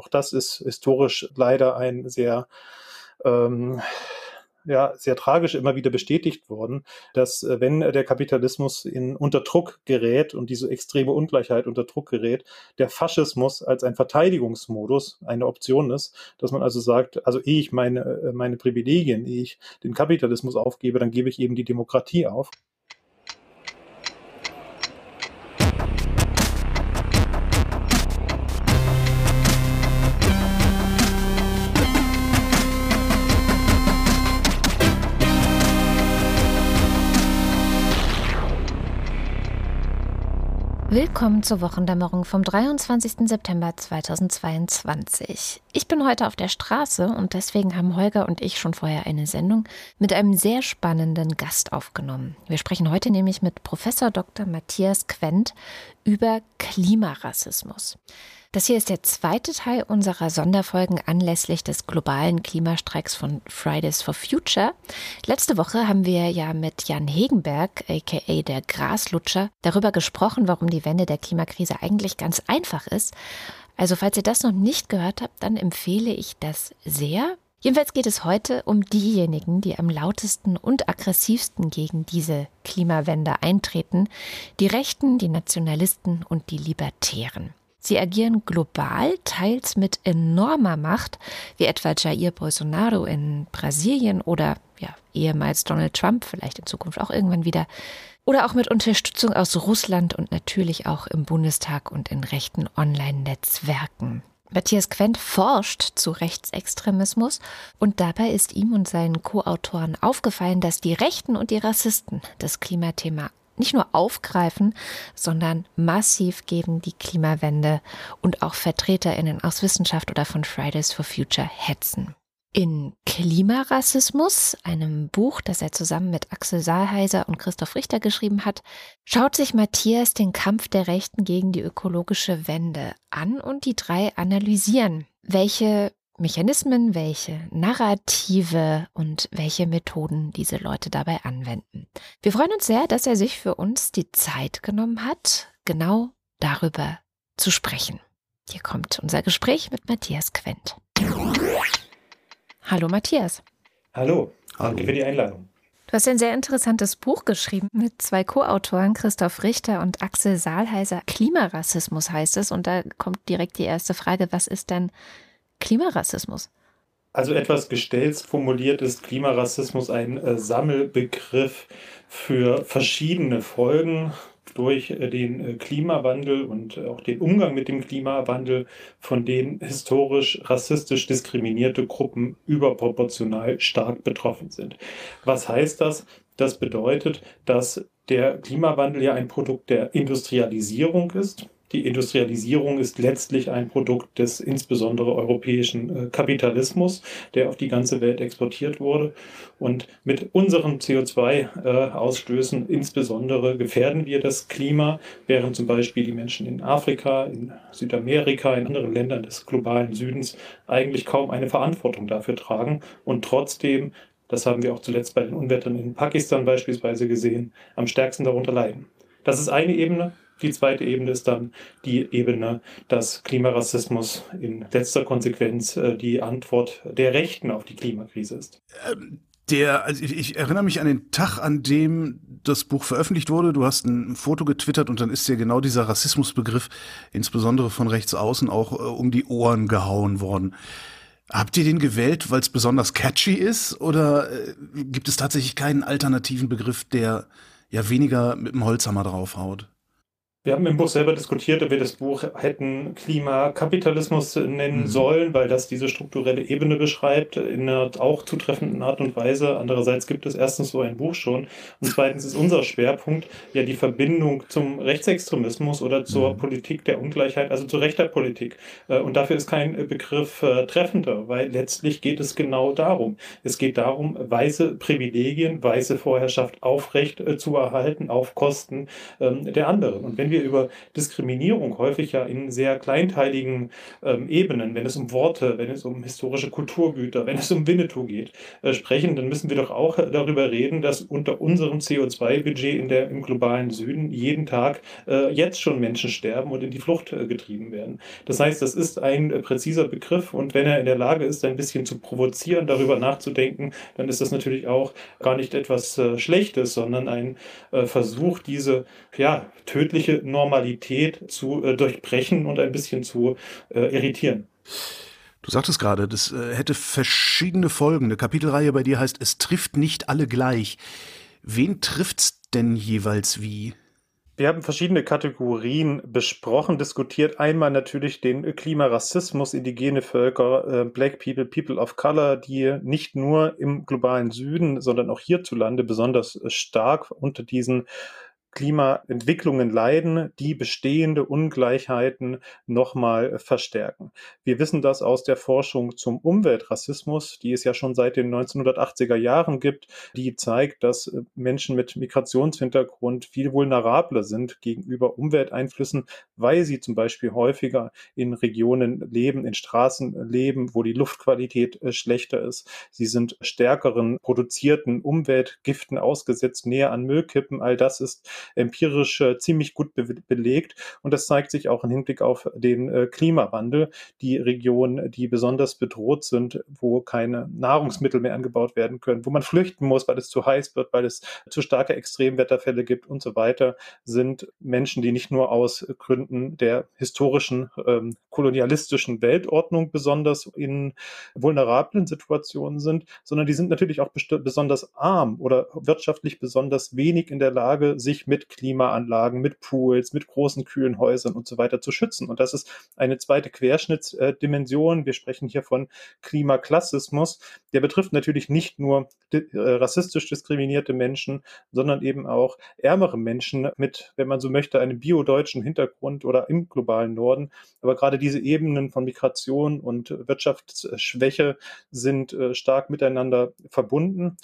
Auch das ist historisch leider ein sehr ähm, ja sehr tragisch immer wieder bestätigt worden, dass äh, wenn der Kapitalismus in unter Druck gerät und diese extreme Ungleichheit unter Druck gerät, der Faschismus als ein Verteidigungsmodus eine Option ist, dass man also sagt, also ehe ich meine äh, meine Privilegien, ehe ich den Kapitalismus aufgebe, dann gebe ich eben die Demokratie auf. Willkommen zur Wochendämmerung vom 23. September 2022. Ich bin heute auf der Straße und deswegen haben Holger und ich schon vorher eine Sendung mit einem sehr spannenden Gast aufgenommen. Wir sprechen heute nämlich mit Professor Dr. Matthias Quent über Klimarassismus. Das hier ist der zweite Teil unserer Sonderfolgen anlässlich des globalen Klimastreiks von Fridays for Future. Letzte Woche haben wir ja mit Jan Hegenberg, aka der Graslutscher, darüber gesprochen, warum die Wende der Klimakrise eigentlich ganz einfach ist. Also falls ihr das noch nicht gehört habt, dann empfehle ich das sehr. Jedenfalls geht es heute um diejenigen, die am lautesten und aggressivsten gegen diese Klimawende eintreten, die Rechten, die Nationalisten und die Libertären. Sie agieren global, teils mit enormer Macht, wie etwa Jair Bolsonaro in Brasilien oder ja, ehemals Donald Trump, vielleicht in Zukunft auch irgendwann wieder, oder auch mit Unterstützung aus Russland und natürlich auch im Bundestag und in rechten Online-Netzwerken. Matthias Quent forscht zu Rechtsextremismus und dabei ist ihm und seinen Co-Autoren aufgefallen, dass die Rechten und die Rassisten das Klimathema nicht nur aufgreifen, sondern massiv gegen die Klimawende und auch Vertreterinnen aus Wissenschaft oder von Fridays for Future hetzen. In Klimarassismus, einem Buch, das er zusammen mit Axel Saalheiser und Christoph Richter geschrieben hat, schaut sich Matthias den Kampf der Rechten gegen die ökologische Wende an und die drei analysieren, welche Mechanismen, welche Narrative und welche Methoden diese Leute dabei anwenden. Wir freuen uns sehr, dass er sich für uns die Zeit genommen hat, genau darüber zu sprechen. Hier kommt unser Gespräch mit Matthias Quent. Hallo Matthias. Hallo, danke für die Einladung. Du hast ein sehr interessantes Buch geschrieben mit zwei Co-Autoren, Christoph Richter und Axel Saalheiser. Klimarassismus heißt es. Und da kommt direkt die erste Frage, was ist denn Klimarassismus? Also etwas gestellt formuliert ist Klimarassismus ein äh, Sammelbegriff für verschiedene Folgen durch äh, den äh, Klimawandel und auch den Umgang mit dem Klimawandel, von denen historisch rassistisch diskriminierte Gruppen überproportional stark betroffen sind. Was heißt das? Das bedeutet, dass der Klimawandel ja ein Produkt der Industrialisierung ist die Industrialisierung ist letztlich ein Produkt des insbesondere europäischen äh, Kapitalismus, der auf die ganze Welt exportiert wurde. Und mit unseren CO2-Ausstößen äh, insbesondere gefährden wir das Klima, während zum Beispiel die Menschen in Afrika, in Südamerika, in anderen Ländern des globalen Südens eigentlich kaum eine Verantwortung dafür tragen und trotzdem das haben wir auch zuletzt bei den Unwettern in Pakistan beispielsweise gesehen, am stärksten darunter leiden. Das ist eine Ebene. Die zweite Ebene ist dann die Ebene, dass Klimarassismus in letzter Konsequenz äh, die Antwort der Rechten auf die Klimakrise ist. Ähm, der, also ich, ich, erinnere mich an den Tag, an dem das Buch veröffentlicht wurde. Du hast ein Foto getwittert und dann ist dir genau dieser Rassismusbegriff, insbesondere von rechts außen, auch äh, um die Ohren gehauen worden. Habt ihr den gewählt, weil es besonders catchy ist? Oder äh, gibt es tatsächlich keinen alternativen Begriff, der ja weniger mit dem Holzhammer draufhaut? Wir haben im Buch selber diskutiert, ob wir das Buch hätten Klimakapitalismus nennen mhm. sollen, weil das diese strukturelle Ebene beschreibt, in einer auch zutreffenden Art und Weise. Andererseits gibt es erstens so ein Buch schon und zweitens ist unser Schwerpunkt ja die Verbindung zum Rechtsextremismus oder zur mhm. Politik der Ungleichheit, also zur rechter Politik. Äh, und dafür ist kein Begriff äh, treffender, weil letztlich geht es genau darum. Es geht darum, weiße Privilegien, weiße Vorherrschaft aufrecht äh, zu erhalten auf Kosten ähm, der anderen. Und wenn wir über Diskriminierung häufig ja in sehr kleinteiligen ähm, Ebenen, wenn es um Worte, wenn es um historische Kulturgüter, wenn es um Winnetou geht, äh, sprechen, dann müssen wir doch auch darüber reden, dass unter unserem CO2-Budget in der, im globalen Süden jeden Tag äh, jetzt schon Menschen sterben und in die Flucht äh, getrieben werden. Das heißt, das ist ein äh, präziser Begriff und wenn er in der Lage ist, ein bisschen zu provozieren, darüber nachzudenken, dann ist das natürlich auch gar nicht etwas äh, Schlechtes, sondern ein äh, Versuch, diese ja, tödliche Normalität zu äh, durchbrechen und ein bisschen zu äh, irritieren. Du sagtest gerade, das äh, hätte verschiedene Folgen. Eine Kapitelreihe bei dir heißt, es trifft nicht alle gleich. Wen trifft's denn jeweils wie? Wir haben verschiedene Kategorien besprochen, diskutiert. Einmal natürlich den Klimarassismus, indigene Völker, äh, Black People, People of Color, die nicht nur im globalen Süden, sondern auch hierzulande besonders stark unter diesen Klimaentwicklungen leiden, die bestehende Ungleichheiten nochmal verstärken. Wir wissen das aus der Forschung zum Umweltrassismus, die es ja schon seit den 1980er Jahren gibt, die zeigt, dass äh, Menschen mit Migrationshintergrund viel vulnerabler sind gegenüber Umwelteinflüssen, weil sie zum Beispiel häufiger in Regionen leben, in Straßen leben, wo die Luftqualität äh, schlechter ist. Sie sind stärkeren produzierten Umweltgiften ausgesetzt, näher an Müllkippen. All das ist empirisch äh, ziemlich gut be belegt. Und das zeigt sich auch im Hinblick auf den äh, Klimawandel. Die Regionen, die besonders bedroht sind, wo keine Nahrungsmittel mehr angebaut werden können, wo man flüchten muss, weil es zu heiß wird, weil es zu starke Extremwetterfälle gibt und so weiter, sind Menschen, die nicht nur aus Gründen der historischen ähm, kolonialistischen Weltordnung besonders in vulnerablen Situationen sind, sondern die sind natürlich auch besonders arm oder wirtschaftlich besonders wenig in der Lage, sich mit Klimaanlagen, mit Pools, mit großen kühlen Häusern und so weiter zu schützen. Und das ist eine zweite Querschnittsdimension. Wir sprechen hier von Klimaklassismus. Der betrifft natürlich nicht nur äh, rassistisch diskriminierte Menschen, sondern eben auch ärmere Menschen mit, wenn man so möchte, einem biodeutschen Hintergrund oder im globalen Norden. Aber gerade diese Ebenen von Migration und Wirtschaftsschwäche sind äh, stark miteinander verbunden.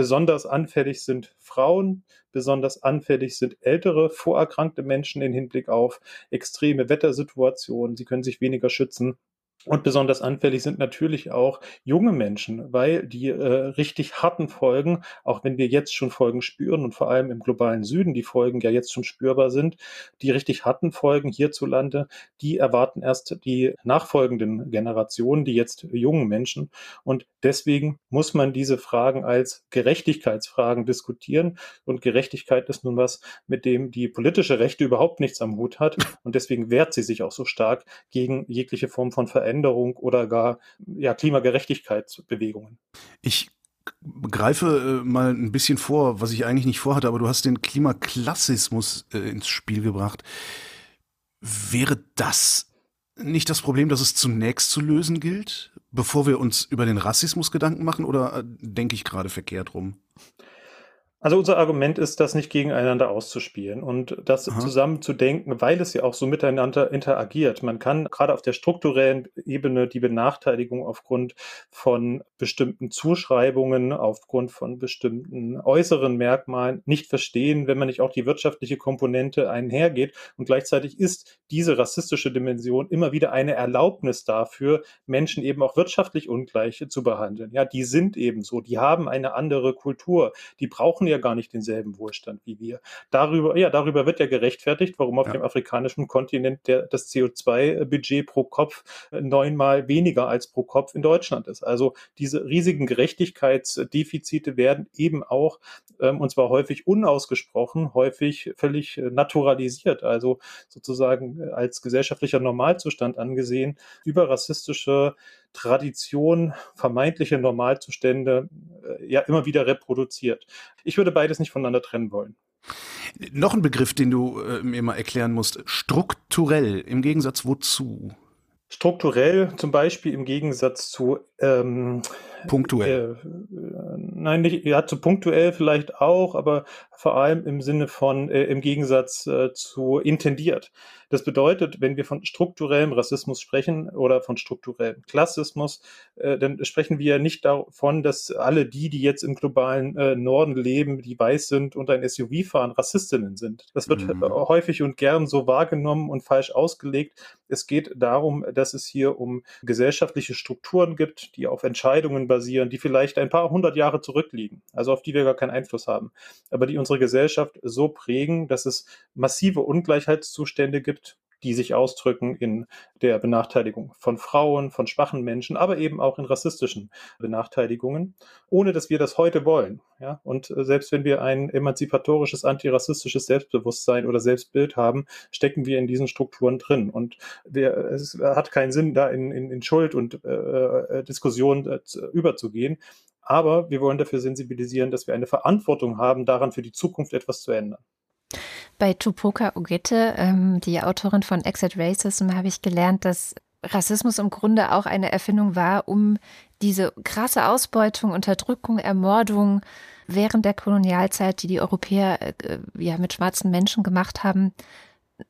Besonders anfällig sind Frauen, besonders anfällig sind ältere, vorerkrankte Menschen im Hinblick auf extreme Wettersituationen. Sie können sich weniger schützen. Und besonders anfällig sind natürlich auch junge Menschen, weil die äh, richtig harten Folgen, auch wenn wir jetzt schon Folgen spüren und vor allem im globalen Süden die Folgen ja jetzt schon spürbar sind, die richtig harten Folgen hierzulande, die erwarten erst die nachfolgenden Generationen, die jetzt jungen Menschen. Und deswegen muss man diese Fragen als Gerechtigkeitsfragen diskutieren. Und Gerechtigkeit ist nun was, mit dem die politische Rechte überhaupt nichts am Hut hat. Und deswegen wehrt sie sich auch so stark gegen jegliche Form von Veränderung Veränderung oder gar ja, Klimagerechtigkeitsbewegungen. Ich greife äh, mal ein bisschen vor, was ich eigentlich nicht vorhatte, aber du hast den Klimaklassismus äh, ins Spiel gebracht. Wäre das nicht das Problem, dass es zunächst zu lösen gilt, bevor wir uns über den Rassismus Gedanken machen, oder äh, denke ich gerade verkehrt rum? Also unser Argument ist, das nicht gegeneinander auszuspielen und das Aha. zusammen zu denken, weil es ja auch so miteinander interagiert. Man kann gerade auf der strukturellen Ebene die Benachteiligung aufgrund von bestimmten Zuschreibungen, aufgrund von bestimmten äußeren Merkmalen nicht verstehen, wenn man nicht auch die wirtschaftliche Komponente einhergeht. Und gleichzeitig ist diese rassistische Dimension immer wieder eine Erlaubnis dafür, Menschen eben auch wirtschaftlich ungleich zu behandeln. Ja, die sind eben so, die haben eine andere Kultur, die brauchen ja gar nicht denselben Wohlstand wie wir. Darüber, ja, darüber wird ja gerechtfertigt, warum auf ja. dem afrikanischen Kontinent der, das CO2-Budget pro Kopf neunmal weniger als pro Kopf in Deutschland ist. Also diese riesigen Gerechtigkeitsdefizite werden eben auch, ähm, und zwar häufig unausgesprochen, häufig völlig naturalisiert, also sozusagen als gesellschaftlicher Normalzustand angesehen, über rassistische Tradition, vermeintliche Normalzustände äh, ja immer wieder reproduziert. Ich würde beides nicht voneinander trennen wollen. Noch ein Begriff, den du äh, mir mal erklären musst. Strukturell, im Gegensatz wozu? Strukturell zum Beispiel im Gegensatz zu ähm, punktuell. Äh, nein, nicht, ja, zu punktuell vielleicht auch, aber vor allem im Sinne von äh, im Gegensatz äh, zu intendiert. Das bedeutet, wenn wir von strukturellem Rassismus sprechen oder von strukturellem Klassismus, äh, dann sprechen wir nicht davon, dass alle die, die jetzt im globalen äh, Norden leben, die weiß sind und ein SUV fahren, Rassistinnen sind. Das wird mhm. häufig und gern so wahrgenommen und falsch ausgelegt. Es geht darum, dass es hier um gesellschaftliche Strukturen gibt, die auf Entscheidungen basieren, die vielleicht ein paar hundert Jahre zurückliegen, also auf die wir gar keinen Einfluss haben, aber die unsere Gesellschaft so prägen, dass es massive Ungleichheitszustände gibt, die sich ausdrücken in der Benachteiligung von Frauen, von schwachen Menschen, aber eben auch in rassistischen Benachteiligungen, ohne dass wir das heute wollen. Ja? Und äh, selbst wenn wir ein emanzipatorisches, antirassistisches Selbstbewusstsein oder Selbstbild haben, stecken wir in diesen Strukturen drin. Und wir, es hat keinen Sinn, da in, in, in Schuld und äh, äh Diskussion äh, überzugehen. Aber wir wollen dafür sensibilisieren, dass wir eine Verantwortung haben, daran für die Zukunft etwas zu ändern. Bei Tupoka Ogette, ähm, die Autorin von Exit Racism, habe ich gelernt, dass Rassismus im Grunde auch eine Erfindung war, um diese krasse Ausbeutung, Unterdrückung, Ermordung während der Kolonialzeit, die die Europäer äh, ja mit schwarzen Menschen gemacht haben,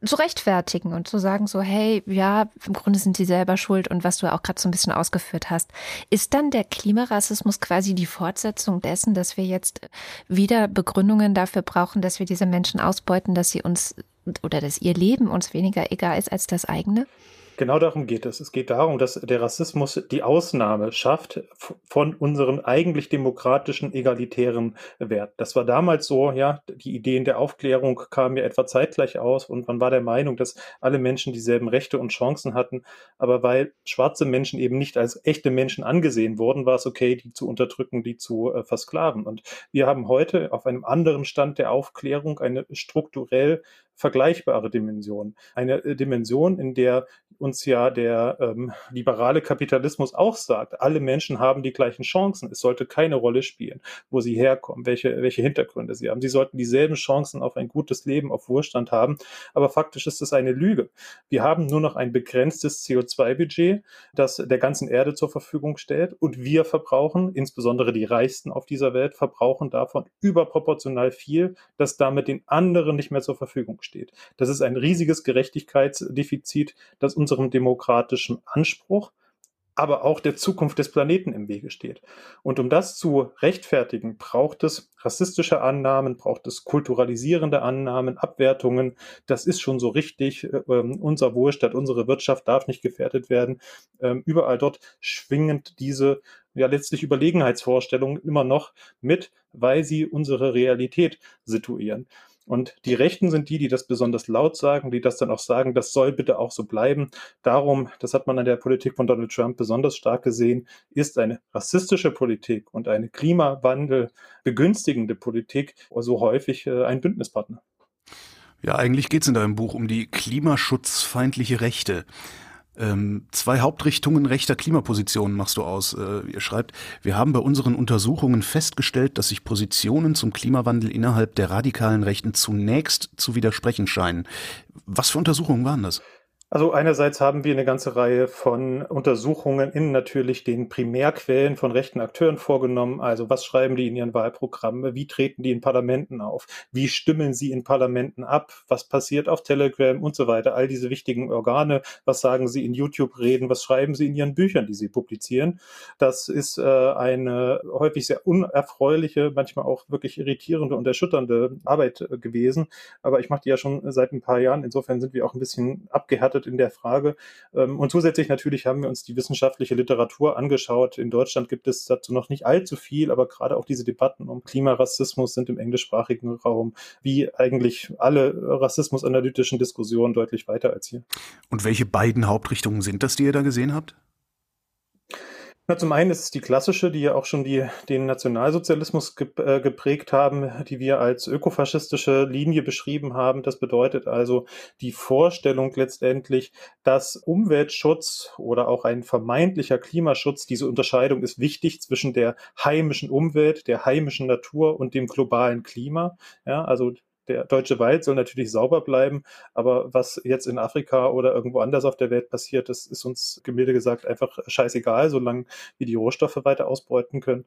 zu rechtfertigen und zu sagen so, hey, ja, im Grunde sind sie selber schuld und was du auch gerade so ein bisschen ausgeführt hast. Ist dann der Klimarassismus quasi die Fortsetzung dessen, dass wir jetzt wieder Begründungen dafür brauchen, dass wir diese Menschen ausbeuten, dass sie uns oder dass ihr Leben uns weniger egal ist als das eigene? Genau darum geht es. Es geht darum, dass der Rassismus die Ausnahme schafft von unseren eigentlich demokratischen, egalitären Wert. Das war damals so, ja, die Ideen der Aufklärung kamen ja etwa zeitgleich aus und man war der Meinung, dass alle Menschen dieselben Rechte und Chancen hatten. Aber weil schwarze Menschen eben nicht als echte Menschen angesehen wurden, war es okay, die zu unterdrücken, die zu äh, versklaven. Und wir haben heute auf einem anderen Stand der Aufklärung eine strukturell vergleichbare Dimension. Eine äh, Dimension, in der uns ja der ähm, liberale Kapitalismus auch sagt, alle Menschen haben die gleichen Chancen. Es sollte keine Rolle spielen, wo sie herkommen, welche, welche Hintergründe sie haben. Sie sollten dieselben Chancen auf ein gutes Leben, auf Wohlstand haben. Aber faktisch ist es eine Lüge. Wir haben nur noch ein begrenztes CO2-Budget, das der ganzen Erde zur Verfügung stellt. Und wir verbrauchen, insbesondere die Reichsten auf dieser Welt, verbrauchen davon überproportional viel, das damit den anderen nicht mehr zur Verfügung steht. Das ist ein riesiges Gerechtigkeitsdefizit, das unserem demokratischen Anspruch aber auch der Zukunft des Planeten im Wege steht. Und um das zu rechtfertigen, braucht es rassistische Annahmen, braucht es kulturalisierende Annahmen, Abwertungen. Das ist schon so richtig. Ähm, unser Wohlstand, unsere Wirtschaft darf nicht gefährdet werden. Ähm, überall dort schwingend diese ja letztlich Überlegenheitsvorstellungen immer noch mit, weil sie unsere Realität situieren. Und die Rechten sind die, die das besonders laut sagen, die das dann auch sagen, das soll bitte auch so bleiben. Darum, das hat man an der Politik von Donald Trump besonders stark gesehen, ist eine rassistische Politik und eine Klimawandel begünstigende Politik so häufig äh, ein Bündnispartner. Ja, eigentlich geht es in deinem Buch um die klimaschutzfeindliche Rechte. Ähm, zwei Hauptrichtungen rechter Klimapositionen machst du aus. Äh, ihr schreibt, wir haben bei unseren Untersuchungen festgestellt, dass sich Positionen zum Klimawandel innerhalb der radikalen Rechten zunächst zu widersprechen scheinen. Was für Untersuchungen waren das? Also einerseits haben wir eine ganze Reihe von Untersuchungen in natürlich den Primärquellen von rechten Akteuren vorgenommen. Also was schreiben die in ihren Wahlprogrammen? Wie treten die in Parlamenten auf? Wie stimmen sie in Parlamenten ab? Was passiert auf Telegram und so weiter? All diese wichtigen Organe. Was sagen sie in YouTube-Reden? Was schreiben sie in ihren Büchern, die sie publizieren? Das ist äh, eine häufig sehr unerfreuliche, manchmal auch wirklich irritierende und erschütternde Arbeit äh, gewesen. Aber ich mache die ja schon seit ein paar Jahren. Insofern sind wir auch ein bisschen abgehärtet beantwortet in der Frage. Ähm, und zusätzlich natürlich haben wir uns die wissenschaftliche Literatur angeschaut. In Deutschland gibt es dazu noch nicht allzu viel, aber gerade auch diese Debatten um Klimarassismus sind im englischsprachigen Raum wie eigentlich alle rassismusanalytischen Diskussionen deutlich weiter als hier. Und welche beiden Hauptrichtungen sind das, die ihr da gesehen habt? Na, zum einen ist es die klassische, die ja auch schon die, den Nationalsozialismus ge äh, geprägt haben, die wir als ökofaschistische Linie beschrieben haben. Das bedeutet also die Vorstellung letztendlich, dass Umweltschutz oder auch ein vermeintlicher Klimaschutz, diese Unterscheidung ist wichtig zwischen der heimischen Umwelt, der heimischen Natur und dem globalen Klima. Ja, also der deutsche Wald soll natürlich sauber bleiben, aber was jetzt in Afrika oder irgendwo anders auf der Welt passiert, das ist uns gemilde gesagt einfach scheißegal, solange wir die Rohstoffe weiter ausbeuten können.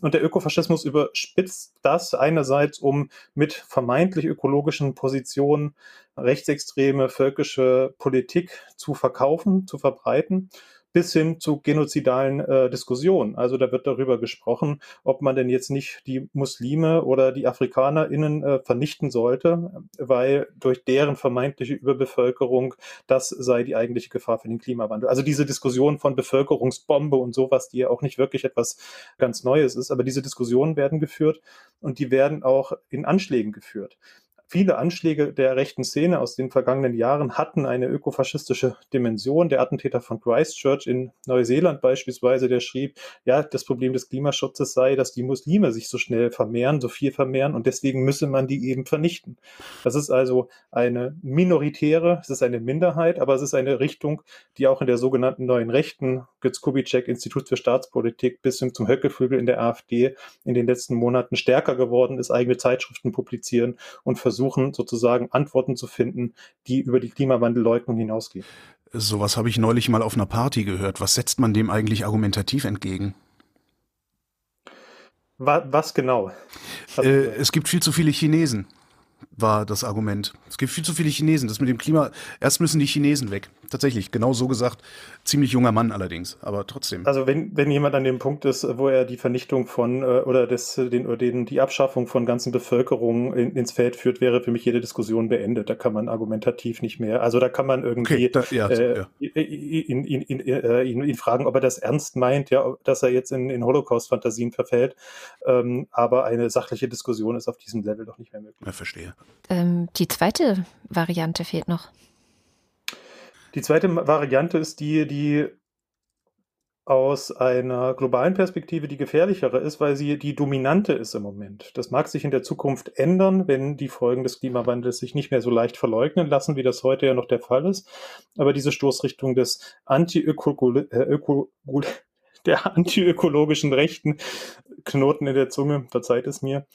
Und der Ökofaschismus überspitzt das einerseits, um mit vermeintlich ökologischen Positionen rechtsextreme völkische Politik zu verkaufen, zu verbreiten bis hin zu genozidalen äh, Diskussionen. Also da wird darüber gesprochen, ob man denn jetzt nicht die Muslime oder die AfrikanerInnen äh, vernichten sollte, weil durch deren vermeintliche Überbevölkerung das sei die eigentliche Gefahr für den Klimawandel. Also diese Diskussion von Bevölkerungsbombe und sowas, die ja auch nicht wirklich etwas ganz Neues ist, aber diese Diskussionen werden geführt und die werden auch in Anschlägen geführt. Viele Anschläge der rechten Szene aus den vergangenen Jahren hatten eine ökofaschistische Dimension. Der Attentäter von Christchurch in Neuseeland beispielsweise, der schrieb, ja, das Problem des Klimaschutzes sei, dass die Muslime sich so schnell vermehren, so viel vermehren und deswegen müsse man die eben vernichten. Das ist also eine minoritäre, es ist eine Minderheit, aber es ist eine Richtung, die auch in der sogenannten neuen Rechten, Götz Kubitschek, Institut für Staatspolitik bis hin zum Höckelflügel in der AfD in den letzten Monaten stärker geworden ist, eigene Zeitschriften publizieren und versuchen, versuchen, sozusagen Antworten zu finden, die über die Klimawandelleugnung hinausgehen. Sowas habe ich neulich mal auf einer Party gehört. Was setzt man dem eigentlich argumentativ entgegen? Was genau? Äh, es gibt viel zu viele Chinesen war das Argument. Es gibt viel zu viele Chinesen. Das mit dem Klima, erst müssen die Chinesen weg. Tatsächlich, genau so gesagt. Ziemlich junger Mann allerdings, aber trotzdem. Also wenn, wenn jemand an dem Punkt ist, wo er die Vernichtung von äh, oder das, den, oder den, die Abschaffung von ganzen Bevölkerungen in, ins Feld führt, wäre für mich jede Diskussion beendet. Da kann man argumentativ nicht mehr. Also da kann man irgendwie okay, da, ja, äh, ja. ihn, ihn, ihn, ihn, ihn fragen, ob er das ernst meint, ja, dass er jetzt in, in Holocaust-Fantasien verfällt. Ähm, aber eine sachliche Diskussion ist auf diesem Level doch nicht mehr möglich. Ja, verstehe. Ähm, die zweite Variante fehlt noch. Die zweite Variante ist die, die aus einer globalen Perspektive die gefährlichere ist, weil sie die dominante ist im Moment. Das mag sich in der Zukunft ändern, wenn die Folgen des Klimawandels sich nicht mehr so leicht verleugnen lassen, wie das heute ja noch der Fall ist. Aber diese Stoßrichtung des Anti-Öko äh, der antiökologischen Rechten Knoten in der Zunge, verzeiht es mir,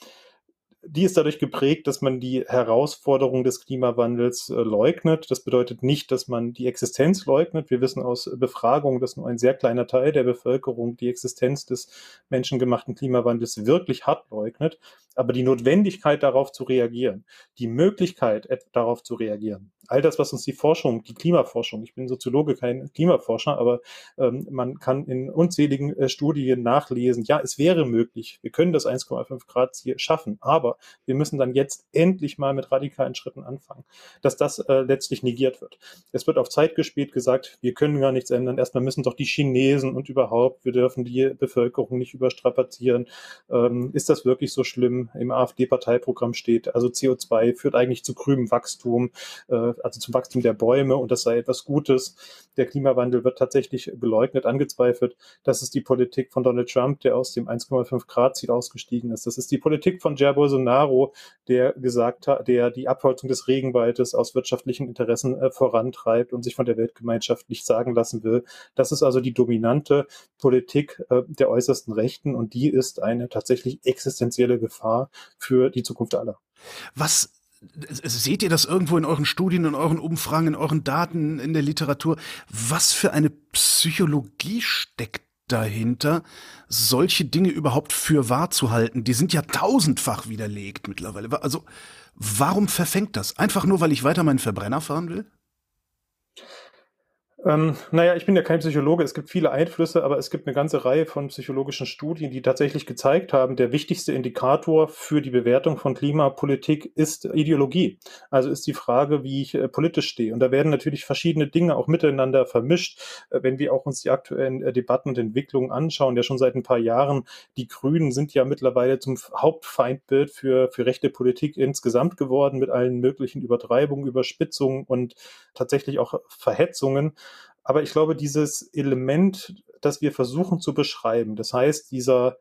die ist dadurch geprägt, dass man die Herausforderung des Klimawandels äh, leugnet. Das bedeutet nicht, dass man die Existenz leugnet. Wir wissen aus Befragungen, dass nur ein sehr kleiner Teil der Bevölkerung die Existenz des menschengemachten Klimawandels wirklich hart leugnet. Aber die Notwendigkeit darauf zu reagieren, die Möglichkeit darauf zu reagieren, all das, was uns die Forschung, die Klimaforschung, ich bin Soziologe, kein Klimaforscher, aber ähm, man kann in unzähligen äh, Studien nachlesen, ja, es wäre möglich, wir können das 1,5 Grad Ziel schaffen, aber wir müssen dann jetzt endlich mal mit radikalen Schritten anfangen, dass das äh, letztlich negiert wird. Es wird auf Zeit gespielt gesagt, wir können gar nichts ändern, erstmal müssen doch die Chinesen und überhaupt, wir dürfen die Bevölkerung nicht überstrapazieren. Ähm, ist das wirklich so schlimm? Im AfD-Parteiprogramm steht, also CO2 führt eigentlich zu grünem Wachstum. Äh, also zum Wachstum der Bäume und das sei etwas Gutes. Der Klimawandel wird tatsächlich geleugnet, angezweifelt. Das ist die Politik von Donald Trump, der aus dem 1,5 Grad Ziel ausgestiegen ist. Das ist die Politik von Jair Bolsonaro, der gesagt hat, der die Abholzung des Regenwaldes aus wirtschaftlichen Interessen äh, vorantreibt und sich von der Weltgemeinschaft nicht sagen lassen will. Das ist also die dominante Politik äh, der äußersten Rechten und die ist eine tatsächlich existenzielle Gefahr für die Zukunft aller. Was Seht ihr das irgendwo in euren Studien, in euren Umfragen, in euren Daten, in der Literatur? Was für eine Psychologie steckt dahinter, solche Dinge überhaupt für wahr zu halten? Die sind ja tausendfach widerlegt mittlerweile. Also, warum verfängt das? Einfach nur, weil ich weiter meinen Verbrenner fahren will? Ähm, naja, ich bin ja kein Psychologe. Es gibt viele Einflüsse, aber es gibt eine ganze Reihe von psychologischen Studien, die tatsächlich gezeigt haben, der wichtigste Indikator für die Bewertung von Klimapolitik ist Ideologie. Also ist die Frage, wie ich äh, politisch stehe. Und da werden natürlich verschiedene Dinge auch miteinander vermischt. Äh, wenn wir auch uns die aktuellen äh, Debatten und Entwicklungen anschauen, ja schon seit ein paar Jahren, die Grünen sind ja mittlerweile zum Hauptfeindbild für, für rechte Politik insgesamt geworden, mit allen möglichen Übertreibungen, Überspitzungen und tatsächlich auch Verhetzungen. Aber ich glaube, dieses Element, das wir versuchen zu beschreiben, das heißt, dieser,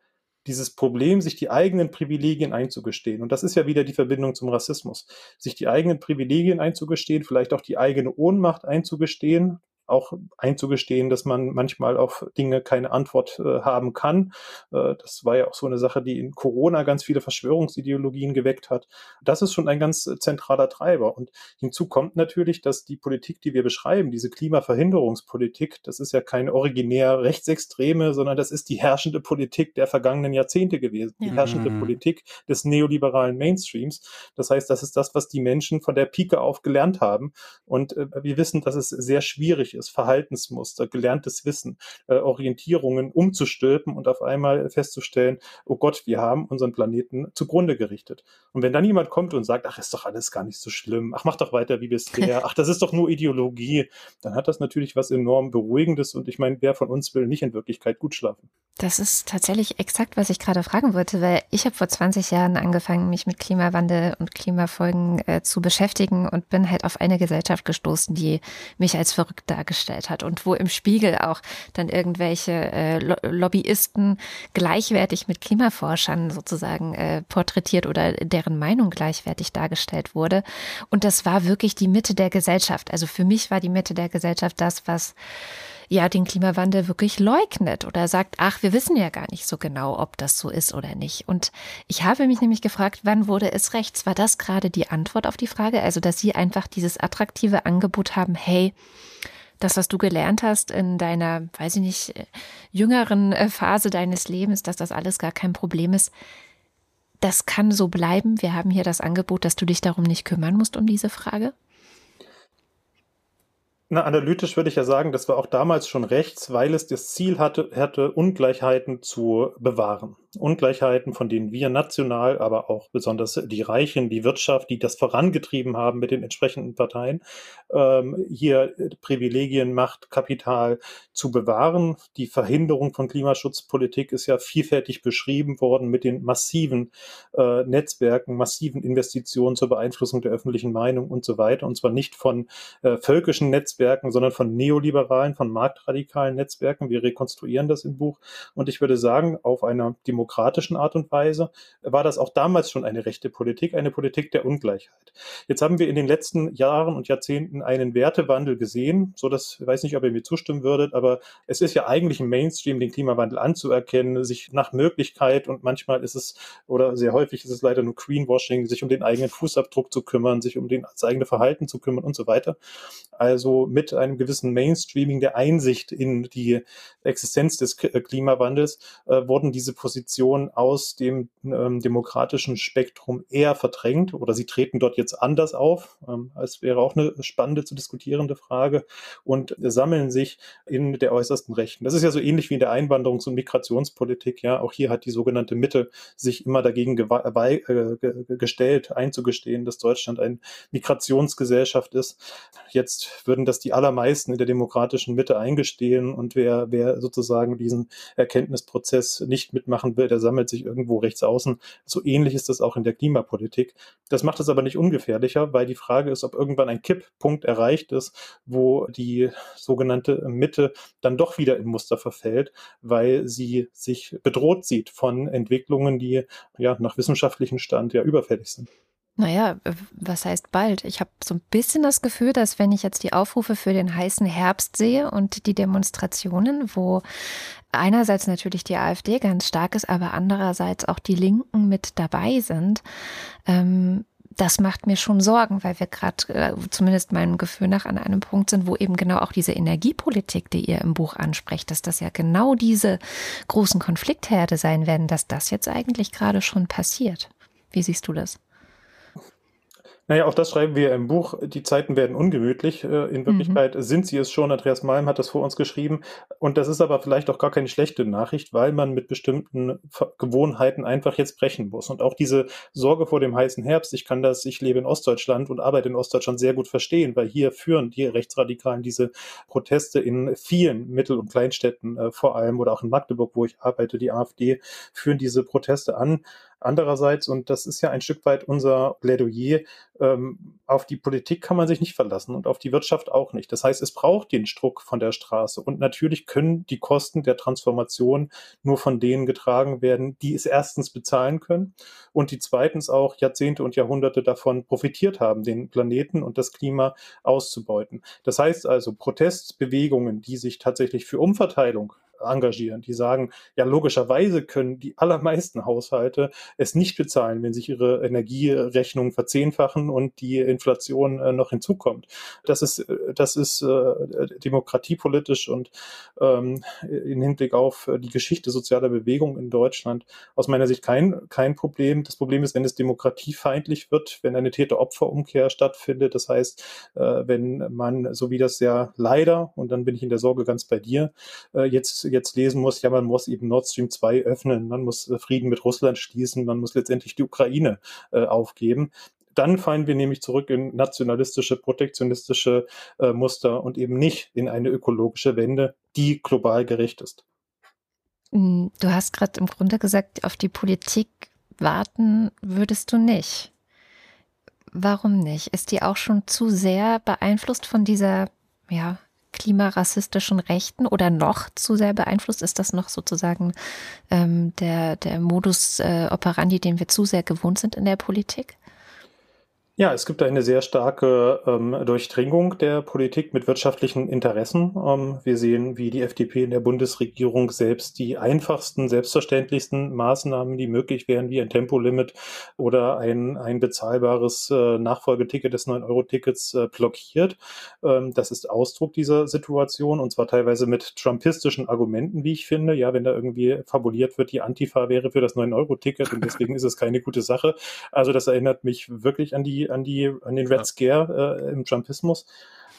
dieses Problem, sich die eigenen Privilegien einzugestehen. Und das ist ja wieder die Verbindung zum Rassismus. Sich die eigenen Privilegien einzugestehen, vielleicht auch die eigene Ohnmacht einzugestehen, auch einzugestehen, dass man manchmal auf Dinge keine Antwort äh, haben kann. Äh, das war ja auch so eine Sache, die in Corona ganz viele Verschwörungsideologien geweckt hat. Das ist schon ein ganz zentraler Treiber. Und hinzu kommt natürlich, dass die Politik, die wir beschreiben, diese Klimaverhinderungspolitik, das ist ja keine originär rechtsextreme, sondern das ist die herrschende Politik der vergangenen Jahrzehnte gewesen. Die herrschende mhm. Politik des neoliberalen Mainstreams. Das heißt, das ist das, was die Menschen von der Pike auf gelernt haben. Und äh, wir wissen, dass es sehr schwierig ist, Verhaltensmuster, gelerntes Wissen, äh, Orientierungen umzustülpen und auf einmal festzustellen, oh Gott, wir haben unseren Planeten zugrunde gerichtet. Und wenn dann jemand kommt und sagt, ach, ist doch alles gar nicht so schlimm, ach, mach doch weiter wie bisher, ach, das ist doch nur Ideologie, dann hat das natürlich was enorm Beruhigendes und ich meine, wer von uns will nicht in Wirklichkeit gut schlafen? Das ist tatsächlich exakt, was ich gerade fragen wollte, weil ich habe vor 20 Jahren angefangen, mich mit Klimawandel und Klimafolgen äh, zu beschäftigen und bin halt auf eine Gesellschaft gestoßen, die mich als verrückt dargestellt hat und wo im Spiegel auch dann irgendwelche äh, Lobbyisten gleichwertig mit Klimaforschern sozusagen äh, porträtiert oder deren Meinung gleichwertig dargestellt wurde. Und das war wirklich die Mitte der Gesellschaft. Also für mich war die Mitte der Gesellschaft das, was ja den Klimawandel wirklich leugnet oder sagt, ach, wir wissen ja gar nicht so genau, ob das so ist oder nicht. Und ich habe mich nämlich gefragt, wann wurde es rechts? War das gerade die Antwort auf die Frage? Also, dass Sie einfach dieses attraktive Angebot haben, hey, das, was du gelernt hast in deiner, weiß ich nicht, jüngeren äh, Phase deines Lebens, dass das alles gar kein Problem ist. Das kann so bleiben. Wir haben hier das Angebot, dass du dich darum nicht kümmern musst um diese Frage. Na, analytisch würde ich ja sagen, das war auch damals schon rechts, weil es das Ziel hatte, hatte Ungleichheiten zu bewahren. Ungleichheiten, von denen wir national, aber auch besonders die Reichen, die Wirtschaft, die das vorangetrieben haben mit den entsprechenden Parteien, ähm, hier Privilegien, Macht, Kapital zu bewahren. Die Verhinderung von Klimaschutzpolitik ist ja vielfältig beschrieben worden mit den massiven äh, Netzwerken, massiven Investitionen zur Beeinflussung der öffentlichen Meinung und so weiter. Und zwar nicht von äh, völkischen Netzwerken, sondern von neoliberalen, von marktradikalen Netzwerken. Wir rekonstruieren das im Buch. Und ich würde sagen, auf einer Demokratie demokratischen Art und Weise, war das auch damals schon eine rechte Politik, eine Politik der Ungleichheit. Jetzt haben wir in den letzten Jahren und Jahrzehnten einen Wertewandel gesehen, so dass, ich weiß nicht, ob ihr mir zustimmen würdet, aber es ist ja eigentlich im Mainstream, den Klimawandel anzuerkennen, sich nach Möglichkeit und manchmal ist es, oder sehr häufig ist es leider nur Greenwashing, sich um den eigenen Fußabdruck zu kümmern, sich um den, das eigene Verhalten zu kümmern und so weiter. Also mit einem gewissen Mainstreaming der Einsicht in die Existenz des Klimawandels äh, wurden diese Positionen Position aus dem ähm, demokratischen Spektrum eher verdrängt oder sie treten dort jetzt anders auf. Ähm, wäre auch eine spannende zu diskutierende Frage und sammeln sich in der äußersten Rechten. Das ist ja so ähnlich wie in der Einwanderungs- und Migrationspolitik. Ja, auch hier hat die sogenannte Mitte sich immer dagegen äh, gestellt, einzugestehen, dass Deutschland eine Migrationsgesellschaft ist. Jetzt würden das die allermeisten in der demokratischen Mitte eingestehen und wer, wer sozusagen diesen Erkenntnisprozess nicht mitmachen will, will, der sammelt sich irgendwo rechts außen. So ähnlich ist das auch in der Klimapolitik. Das macht es aber nicht ungefährlicher, weil die Frage ist, ob irgendwann ein Kipppunkt erreicht ist, wo die sogenannte Mitte dann doch wieder im Muster verfällt, weil sie sich bedroht sieht von Entwicklungen, die ja nach wissenschaftlichem Stand ja überfällig sind. Naja, was heißt bald? Ich habe so ein bisschen das Gefühl, dass wenn ich jetzt die Aufrufe für den heißen Herbst sehe und die Demonstrationen, wo einerseits natürlich die AfD ganz stark ist, aber andererseits auch die Linken mit dabei sind, ähm, das macht mir schon Sorgen, weil wir gerade, äh, zumindest meinem Gefühl nach, an einem Punkt sind, wo eben genau auch diese Energiepolitik, die ihr im Buch ansprecht, dass das ja genau diese großen Konfliktherde sein werden, dass das jetzt eigentlich gerade schon passiert. Wie siehst du das? Naja, auch das schreiben wir im Buch. Die Zeiten werden ungemütlich. Äh, in Wirklichkeit mhm. sind sie es schon. Andreas Malm hat das vor uns geschrieben. Und das ist aber vielleicht auch gar keine schlechte Nachricht, weil man mit bestimmten Gewohnheiten einfach jetzt brechen muss. Und auch diese Sorge vor dem heißen Herbst, ich kann das, ich lebe in Ostdeutschland und arbeite in Ostdeutschland sehr gut verstehen, weil hier führen die Rechtsradikalen diese Proteste in vielen Mittel- und Kleinstädten äh, vor allem oder auch in Magdeburg, wo ich arbeite, die AfD, führen diese Proteste an Andererseits, und das ist ja ein Stück weit unser Plädoyer, ähm, auf die Politik kann man sich nicht verlassen und auf die Wirtschaft auch nicht. Das heißt, es braucht den Druck von der Straße. Und natürlich können die Kosten der Transformation nur von denen getragen werden, die es erstens bezahlen können und die zweitens auch Jahrzehnte und Jahrhunderte davon profitiert haben, den Planeten und das Klima auszubeuten. Das heißt also, Protestbewegungen, die sich tatsächlich für Umverteilung engagieren. Die sagen, ja, logischerweise können die allermeisten Haushalte es nicht bezahlen, wenn sich ihre Energierechnungen verzehnfachen und die Inflation äh, noch hinzukommt. Das ist, äh, das ist äh, demokratiepolitisch und ähm, in Hinblick auf die Geschichte sozialer Bewegung in Deutschland aus meiner Sicht kein, kein Problem. Das Problem ist, wenn es demokratiefeindlich wird, wenn eine Täter-Opfer-Umkehr stattfindet. Das heißt, äh, wenn man, so wie das ja leider, und dann bin ich in der Sorge ganz bei dir, äh, jetzt jetzt lesen muss, ja, man muss eben Nord Stream 2 öffnen, man muss äh, Frieden mit Russland schließen, man muss letztendlich die Ukraine äh, aufgeben dann fallen wir nämlich zurück in nationalistische, protektionistische äh, Muster und eben nicht in eine ökologische Wende, die global gerecht ist. Hm, du hast gerade im Grunde gesagt, auf die Politik warten würdest du nicht. Warum nicht? Ist die auch schon zu sehr beeinflusst von dieser ja, klimarassistischen Rechten oder noch zu sehr beeinflusst? Ist das noch sozusagen ähm, der, der Modus äh, operandi, den wir zu sehr gewohnt sind in der Politik? Ja, es gibt eine sehr starke ähm, Durchdringung der Politik mit wirtschaftlichen Interessen. Ähm, wir sehen, wie die FDP in der Bundesregierung selbst die einfachsten, selbstverständlichsten Maßnahmen, die möglich wären, wie ein Tempolimit oder ein, ein bezahlbares äh, Nachfolgeticket des 9-Euro-Tickets äh, blockiert. Ähm, das ist Ausdruck dieser Situation und zwar teilweise mit trumpistischen Argumenten, wie ich finde. Ja, wenn da irgendwie fabuliert wird, die Antifa wäre für das 9-Euro-Ticket und deswegen ist es keine gute Sache. Also das erinnert mich wirklich an die an die, an den Red Scare äh, im Trumpismus.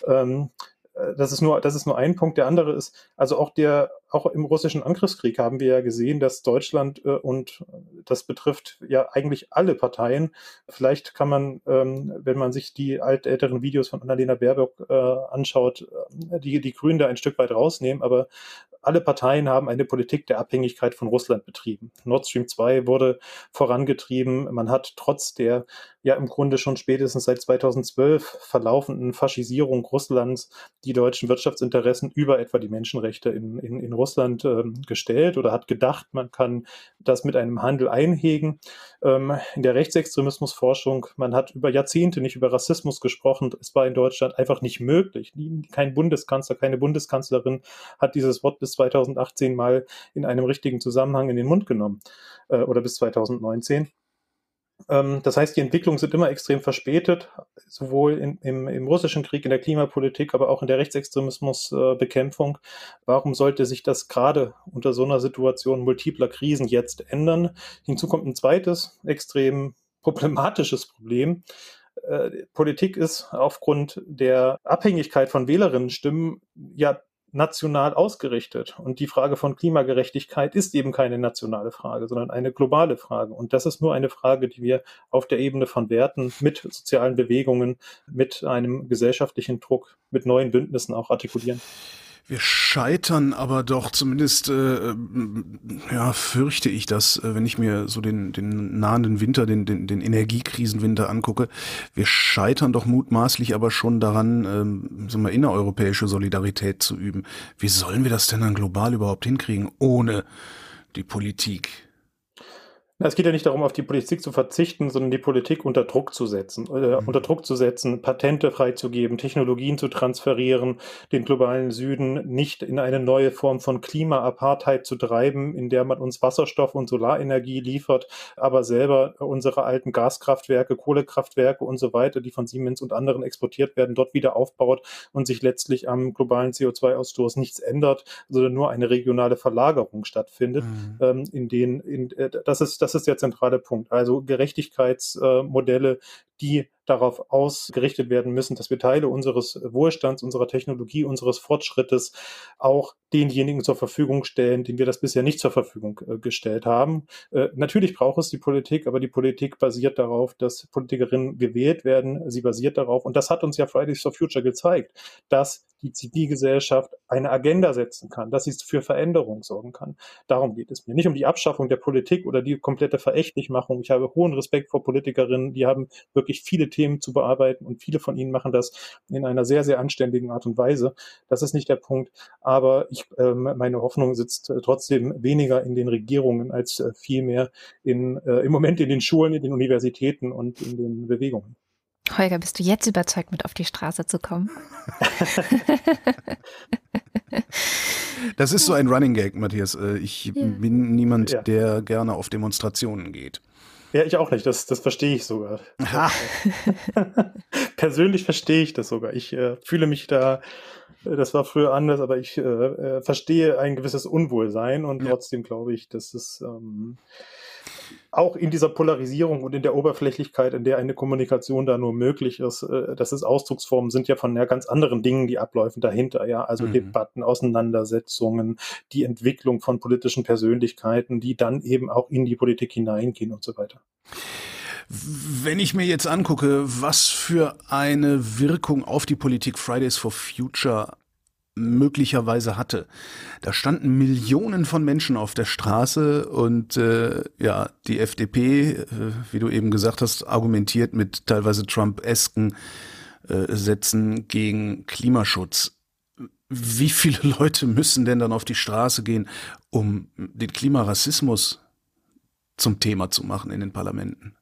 Ähm, äh, das ist nur, das ist nur ein Punkt. Der andere ist, also auch der, auch im russischen Angriffskrieg haben wir ja gesehen, dass Deutschland äh, und das betrifft ja eigentlich alle Parteien. Vielleicht kann man, ähm, wenn man sich die älteren Videos von Annalena Baerbock äh, anschaut, äh, die die Grünen da ein Stück weit rausnehmen. Aber alle Parteien haben eine Politik der Abhängigkeit von Russland betrieben. Nord Stream 2 wurde vorangetrieben. Man hat trotz der ja im Grunde schon spätestens seit 2012 verlaufenden Faschisierung Russlands die deutschen Wirtschaftsinteressen über etwa die Menschenrechte in, in, in Russland ähm, gestellt oder hat gedacht, man kann das mit einem Handel einhegen. Ähm, in der Rechtsextremismusforschung, man hat über Jahrzehnte nicht über Rassismus gesprochen. Es war in Deutschland einfach nicht möglich. Kein Bundeskanzler, keine Bundeskanzlerin hat dieses Wort bis 2018 mal in einem richtigen Zusammenhang in den Mund genommen äh, oder bis 2019. Ähm, das heißt, die Entwicklungen sind immer extrem verspätet, sowohl in, im, im, russischen Krieg, in der Klimapolitik, aber auch in der Rechtsextremismusbekämpfung. Warum sollte sich das gerade unter so einer Situation multipler Krisen jetzt ändern? Hinzu kommt ein zweites extrem problematisches Problem. Äh, Politik ist aufgrund der Abhängigkeit von Wählerinnenstimmen ja national ausgerichtet. Und die Frage von Klimagerechtigkeit ist eben keine nationale Frage, sondern eine globale Frage. Und das ist nur eine Frage, die wir auf der Ebene von Werten mit sozialen Bewegungen, mit einem gesellschaftlichen Druck, mit neuen Bündnissen auch artikulieren. Wir scheitern aber doch, zumindest äh, ja, fürchte ich das, äh, wenn ich mir so den, den nahenden Winter, den, den, den Energiekrisenwinter angucke. Wir scheitern doch mutmaßlich aber schon daran, ähm, sagen wir, innereuropäische Solidarität zu üben. Wie sollen wir das denn dann global überhaupt hinkriegen, ohne die Politik? Es geht ja nicht darum, auf die Politik zu verzichten, sondern die Politik unter Druck zu setzen, äh, mhm. unter Druck zu setzen, Patente freizugeben, Technologien zu transferieren, den globalen Süden nicht in eine neue Form von Klima-Apartheid zu treiben, in der man uns Wasserstoff und Solarenergie liefert, aber selber unsere alten Gaskraftwerke, Kohlekraftwerke und so weiter, die von Siemens und anderen exportiert werden, dort wieder aufbaut und sich letztlich am globalen CO2-Ausstoß nichts ändert, sondern nur eine regionale Verlagerung stattfindet, mhm. ähm, in denen, in, äh, das ist, das das ist der zentrale Punkt. Also Gerechtigkeitsmodelle, die darauf ausgerichtet werden müssen, dass wir Teile unseres Wohlstands, unserer Technologie, unseres Fortschrittes auch denjenigen zur Verfügung stellen, denen wir das bisher nicht zur Verfügung äh, gestellt haben. Äh, natürlich braucht es die Politik, aber die Politik basiert darauf, dass Politikerinnen gewählt werden. Sie basiert darauf, und das hat uns ja Fridays for Future gezeigt, dass die Zivilgesellschaft eine Agenda setzen kann, dass sie für Veränderung sorgen kann. Darum geht es mir. Nicht um die Abschaffung der Politik oder die komplette Verächtlichmachung. Ich habe hohen Respekt vor Politikerinnen, die haben wirklich viele Themen zu bearbeiten und viele von ihnen machen das in einer sehr, sehr anständigen Art und Weise. Das ist nicht der Punkt. Aber ich, äh, meine Hoffnung sitzt äh, trotzdem weniger in den Regierungen als äh, vielmehr in, äh, im Moment in den Schulen, in den Universitäten und in den Bewegungen. Holger, bist du jetzt überzeugt, mit auf die Straße zu kommen? das ist so ein Running Gag, Matthias. Äh, ich ja. bin niemand, ja. der gerne auf Demonstrationen geht. Ja, ich auch nicht. Das, das verstehe ich sogar. Persönlich verstehe ich das sogar. Ich äh, fühle mich da, äh, das war früher anders, aber ich äh, äh, verstehe ein gewisses Unwohlsein und ja. trotzdem glaube ich, dass es ähm, auch in dieser Polarisierung und in der Oberflächlichkeit, in der eine Kommunikation da nur möglich ist, äh, das ist Ausdrucksformen sind ja von ja, ganz anderen Dingen, die abläufen dahinter, ja, also mhm. Debatten, Auseinandersetzungen, die Entwicklung von politischen Persönlichkeiten, die dann eben auch in die Politik hineingehen und so weiter. Wenn ich mir jetzt angucke, was für eine Wirkung auf die Politik Fridays for Future möglicherweise hatte. Da standen Millionen von Menschen auf der Straße und äh, ja, die FDP, äh, wie du eben gesagt hast, argumentiert mit teilweise Trump-esken äh, Sätzen gegen Klimaschutz. Wie viele Leute müssen denn dann auf die Straße gehen, um den Klimarassismus zum Thema zu machen in den Parlamenten?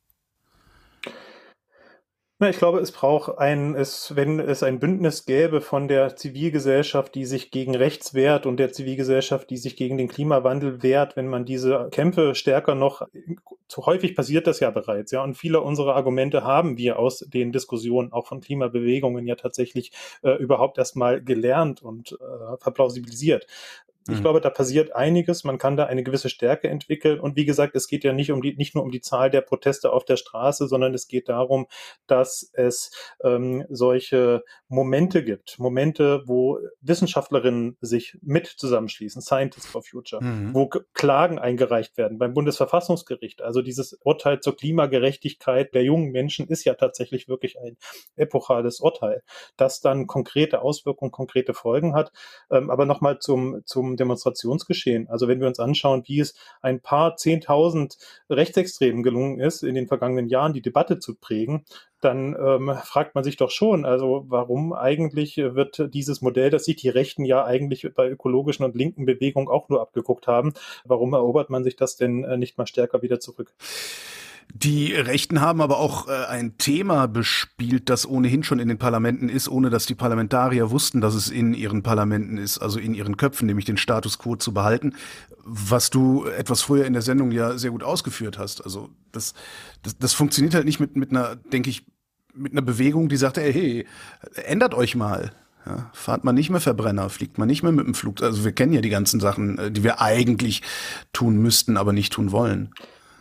Na, ich glaube, es braucht ein, es, wenn es ein Bündnis gäbe von der Zivilgesellschaft, die sich gegen rechts wehrt und der Zivilgesellschaft, die sich gegen den Klimawandel wehrt, wenn man diese Kämpfe stärker noch, zu häufig passiert das ja bereits, ja, und viele unserer Argumente haben wir aus den Diskussionen auch von Klimabewegungen ja tatsächlich äh, überhaupt erstmal gelernt und äh, verplausibilisiert. Ich mhm. glaube, da passiert einiges. Man kann da eine gewisse Stärke entwickeln. Und wie gesagt, es geht ja nicht um die, nicht nur um die Zahl der Proteste auf der Straße, sondern es geht darum, dass es ähm, solche Momente gibt. Momente, wo Wissenschaftlerinnen sich mit zusammenschließen, Scientists for Future, mhm. wo Klagen eingereicht werden beim Bundesverfassungsgericht. Also dieses Urteil zur Klimagerechtigkeit der jungen Menschen ist ja tatsächlich wirklich ein epochales Urteil, das dann konkrete Auswirkungen, konkrete Folgen hat. Ähm, aber nochmal zum, zum Demonstrationsgeschehen. Also wenn wir uns anschauen, wie es ein paar Zehntausend Rechtsextremen gelungen ist, in den vergangenen Jahren die Debatte zu prägen, dann ähm, fragt man sich doch schon, also warum eigentlich wird dieses Modell, das sich die Rechten ja eigentlich bei ökologischen und linken Bewegungen auch nur abgeguckt haben, warum erobert man sich das denn äh, nicht mal stärker wieder zurück? Die Rechten haben aber auch äh, ein Thema bespielt, das ohnehin schon in den Parlamenten ist, ohne dass die Parlamentarier wussten, dass es in ihren Parlamenten ist, also in ihren Köpfen, nämlich den Status quo zu behalten, was du etwas früher in der Sendung ja sehr gut ausgeführt hast. Also das, das, das funktioniert halt nicht mit, mit einer, denke ich, mit einer Bewegung, die sagt, ey, hey, ändert euch mal. Ja, fahrt man nicht mehr Verbrenner, fliegt man nicht mehr mit dem Flug. Also wir kennen ja die ganzen Sachen, äh, die wir eigentlich tun müssten, aber nicht tun wollen.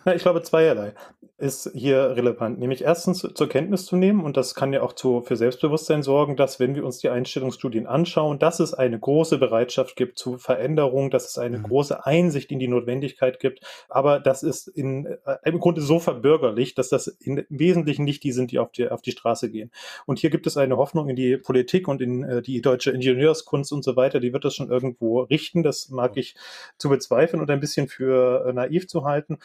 Ich glaube zweierlei ist hier relevant, nämlich erstens zur Kenntnis zu nehmen, und das kann ja auch zu, für Selbstbewusstsein sorgen, dass wenn wir uns die Einstellungsstudien anschauen, dass es eine große Bereitschaft gibt zu Veränderung, dass es eine mhm. große Einsicht in die Notwendigkeit gibt, aber das ist in, äh, im Grunde so verbürgerlich, dass das im Wesentlichen nicht die sind, die auf die, auf die Straße gehen. Und hier gibt es eine Hoffnung in die Politik und in äh, die deutsche Ingenieurskunst und so weiter, die wird das schon irgendwo richten, das mag ich zu bezweifeln und ein bisschen für äh, naiv zu halten.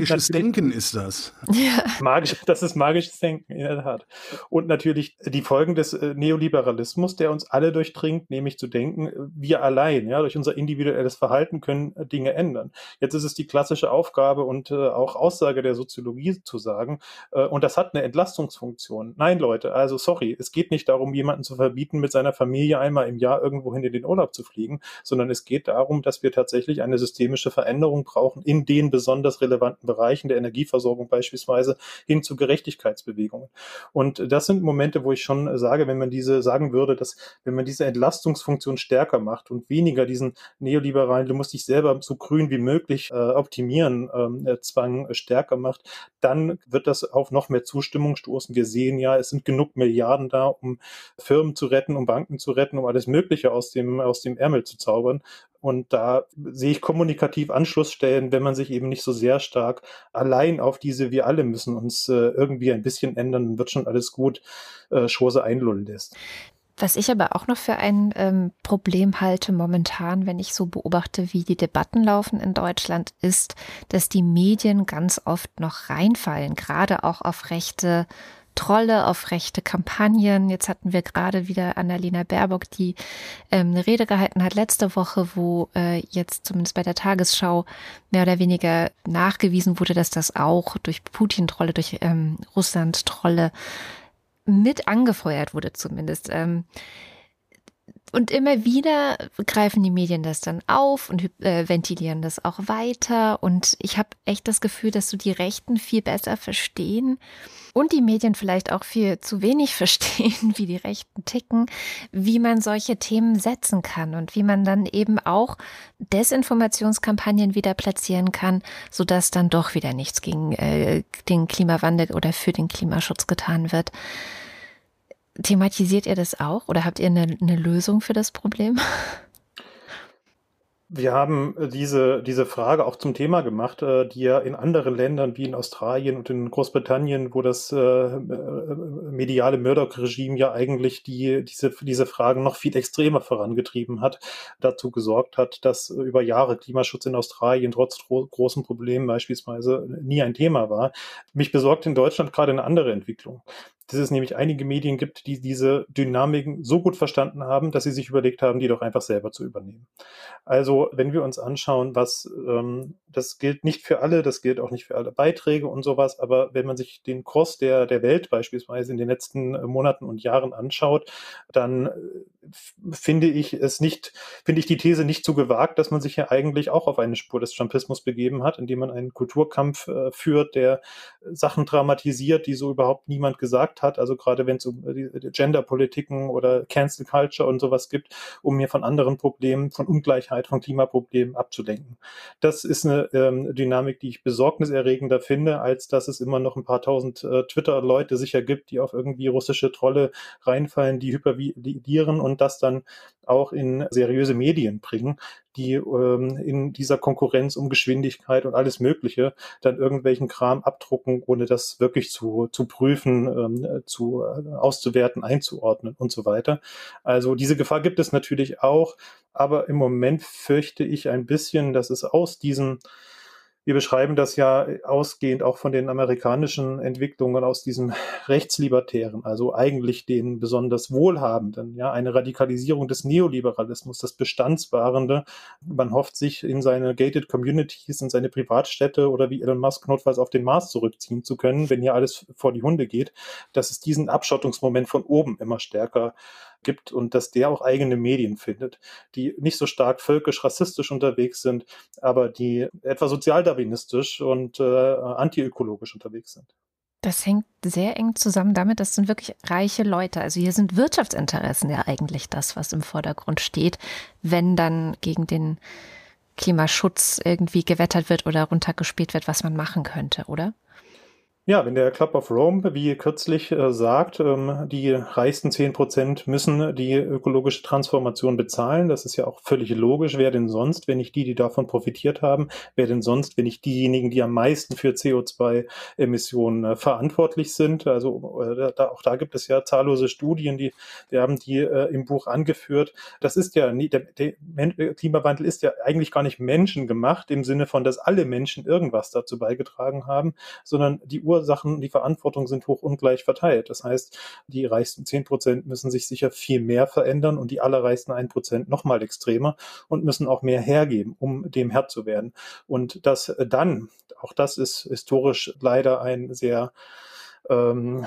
Magisches Denken ist das. Ja. Magisch, das ist magisches Denken, in der Tat. Und natürlich die Folgen des äh, Neoliberalismus, der uns alle durchdringt, nämlich zu denken, äh, wir allein, ja, durch unser individuelles Verhalten können äh, Dinge ändern. Jetzt ist es die klassische Aufgabe und äh, auch Aussage der Soziologie zu sagen, äh, und das hat eine Entlastungsfunktion. Nein, Leute, also sorry, es geht nicht darum, jemanden zu verbieten, mit seiner Familie einmal im Jahr irgendwohin in den Urlaub zu fliegen, sondern es geht darum, dass wir tatsächlich eine systemische Veränderung brauchen in den besonders relevanten Bereichen der Energieversorgung beispielsweise hin zu Gerechtigkeitsbewegungen. Und das sind Momente, wo ich schon sage, wenn man diese sagen würde, dass wenn man diese Entlastungsfunktion stärker macht und weniger diesen neoliberalen, du musst dich selber so grün wie möglich äh, optimieren, ähm, äh, Zwang stärker macht, dann wird das auf noch mehr Zustimmung stoßen. Wir sehen ja, es sind genug Milliarden da, um Firmen zu retten, um Banken zu retten, um alles Mögliche aus dem, aus dem Ärmel zu zaubern. Und da sehe ich kommunikativ Anschlussstellen, wenn man sich eben nicht so sehr stark allein auf diese, wir alle müssen uns äh, irgendwie ein bisschen ändern, wird schon alles gut, äh, Schose einlullen lässt. Was ich aber auch noch für ein ähm, Problem halte momentan, wenn ich so beobachte, wie die Debatten laufen in Deutschland, ist, dass die Medien ganz oft noch reinfallen, gerade auch auf rechte Trolle, auf rechte Kampagnen. Jetzt hatten wir gerade wieder Annalena Baerbock, die ähm, eine Rede gehalten hat letzte Woche, wo äh, jetzt zumindest bei der Tagesschau mehr oder weniger nachgewiesen wurde, dass das auch durch Putin-Trolle, durch ähm, Russland-Trolle mit angefeuert wurde zumindest. Ähm, und immer wieder greifen die Medien das dann auf und äh, ventilieren das auch weiter. Und ich habe echt das Gefühl, dass so die Rechten viel besser verstehen und die Medien vielleicht auch viel zu wenig verstehen, wie die Rechten ticken, wie man solche Themen setzen kann und wie man dann eben auch Desinformationskampagnen wieder platzieren kann, sodass dann doch wieder nichts gegen äh, den Klimawandel oder für den Klimaschutz getan wird. Thematisiert ihr das auch oder habt ihr eine, eine Lösung für das Problem? Wir haben äh, diese, diese Frage auch zum Thema gemacht, äh, die ja in anderen Ländern wie in Australien und in Großbritannien, wo das äh, mediale Murdoch-Regime ja eigentlich die, diese, diese Fragen noch viel extremer vorangetrieben hat, dazu gesorgt hat, dass über Jahre Klimaschutz in Australien trotz großen Problemen beispielsweise nie ein Thema war. Mich besorgt in Deutschland gerade eine andere Entwicklung dass es nämlich einige Medien gibt, die diese Dynamiken so gut verstanden haben, dass sie sich überlegt haben, die doch einfach selber zu übernehmen. Also wenn wir uns anschauen, was ähm, das gilt nicht für alle, das gilt auch nicht für alle Beiträge und sowas, aber wenn man sich den Kurs der, der Welt beispielsweise in den letzten äh, Monaten und Jahren anschaut, dann äh, finde ich es nicht, finde ich die These nicht zu gewagt, dass man sich ja eigentlich auch auf eine Spur des Trumpismus begeben hat, indem man einen Kulturkampf äh, führt, der Sachen dramatisiert, die so überhaupt niemand gesagt hat. Also gerade wenn es um äh, Genderpolitiken oder Cancel Culture und sowas gibt, um mir von anderen Problemen, von Ungleichheit, von Klimaproblemen abzulenken. Das ist eine ähm, Dynamik, die ich besorgniserregender finde, als dass es immer noch ein paar tausend äh, Twitter-Leute sicher gibt, die auf irgendwie russische Trolle reinfallen, die hypervalidieren und das dann auch in seriöse Medien bringen, die ähm, in dieser Konkurrenz um Geschwindigkeit und alles Mögliche dann irgendwelchen Kram abdrucken, ohne das wirklich zu, zu prüfen, ähm, zu äh, auszuwerten, einzuordnen und so weiter. Also diese Gefahr gibt es natürlich auch, aber im Moment fürchte ich ein bisschen, dass es aus diesen wir beschreiben das ja ausgehend auch von den amerikanischen Entwicklungen aus diesem Rechtslibertären, also eigentlich den besonders Wohlhabenden, ja, eine Radikalisierung des Neoliberalismus, das Bestandswahrende. Man hofft sich in seine gated Communities, in seine Privatstädte oder wie Elon Musk notfalls auf den Mars zurückziehen zu können, wenn hier alles vor die Hunde geht, dass es diesen Abschottungsmoment von oben immer stärker gibt und dass der auch eigene Medien findet, die nicht so stark völkisch-rassistisch unterwegs sind, aber die etwa sozialdarwinistisch und äh, antiökologisch unterwegs sind. Das hängt sehr eng zusammen damit, das sind wirklich reiche Leute. Also hier sind Wirtschaftsinteressen ja eigentlich das, was im Vordergrund steht, wenn dann gegen den Klimaschutz irgendwie gewettert wird oder runtergespielt wird, was man machen könnte, oder? Ja, wenn der Club of Rome, wie kürzlich äh, sagt, ähm, die reichsten zehn Prozent müssen die ökologische Transformation bezahlen, das ist ja auch völlig logisch. Wer denn sonst, wenn nicht die, die davon profitiert haben, wer denn sonst, wenn nicht diejenigen, die am meisten für CO2-Emissionen äh, verantwortlich sind? Also äh, da, auch da gibt es ja zahllose Studien, die wir haben die äh, im Buch angeführt. Das ist ja nie, der, der Klimawandel ist ja eigentlich gar nicht menschengemacht im Sinne von, dass alle Menschen irgendwas dazu beigetragen haben, sondern die Ursachen, die Verantwortung sind hoch ungleich verteilt. Das heißt, die reichsten zehn Prozent müssen sich sicher viel mehr verändern und die allerreichsten ein Prozent nochmal extremer und müssen auch mehr hergeben, um dem Herr zu werden. Und das dann, auch das ist historisch leider ein sehr ähm,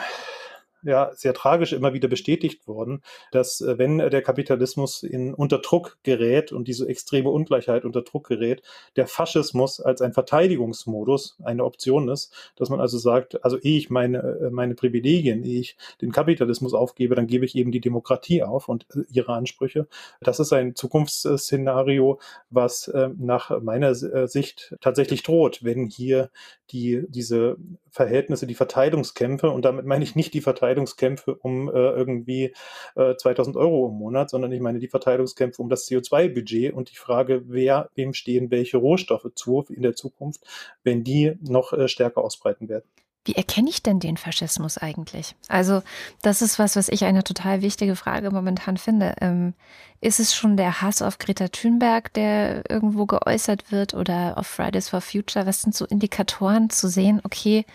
ja sehr tragisch immer wieder bestätigt worden, dass äh, wenn der Kapitalismus in unter Druck gerät und diese extreme Ungleichheit unter Druck gerät, der Faschismus als ein Verteidigungsmodus eine Option ist, dass man also sagt, also ehe ich meine äh, meine Privilegien, ehe ich den Kapitalismus aufgebe, dann gebe ich eben die Demokratie auf und äh, ihre Ansprüche. Das ist ein Zukunftsszenario, was nach meiner Sicht tatsächlich droht, wenn hier die diese Verhältnisse, die Verteilungskämpfe und damit meine ich nicht die Verteilungskämpfe um äh, irgendwie äh, 2000 Euro im Monat, sondern ich meine die Verteilungskämpfe um das CO2-Budget und die Frage, wer, wem stehen welche Rohstoffe zu in der Zukunft, wenn die noch äh, stärker ausbreiten werden. Wie erkenne ich denn den Faschismus eigentlich? Also, das ist was, was ich eine total wichtige Frage momentan finde. Ähm, ist es schon der Hass auf Greta Thunberg, der irgendwo geäußert wird oder auf Fridays for Future? Was sind so Indikatoren zu sehen, okay,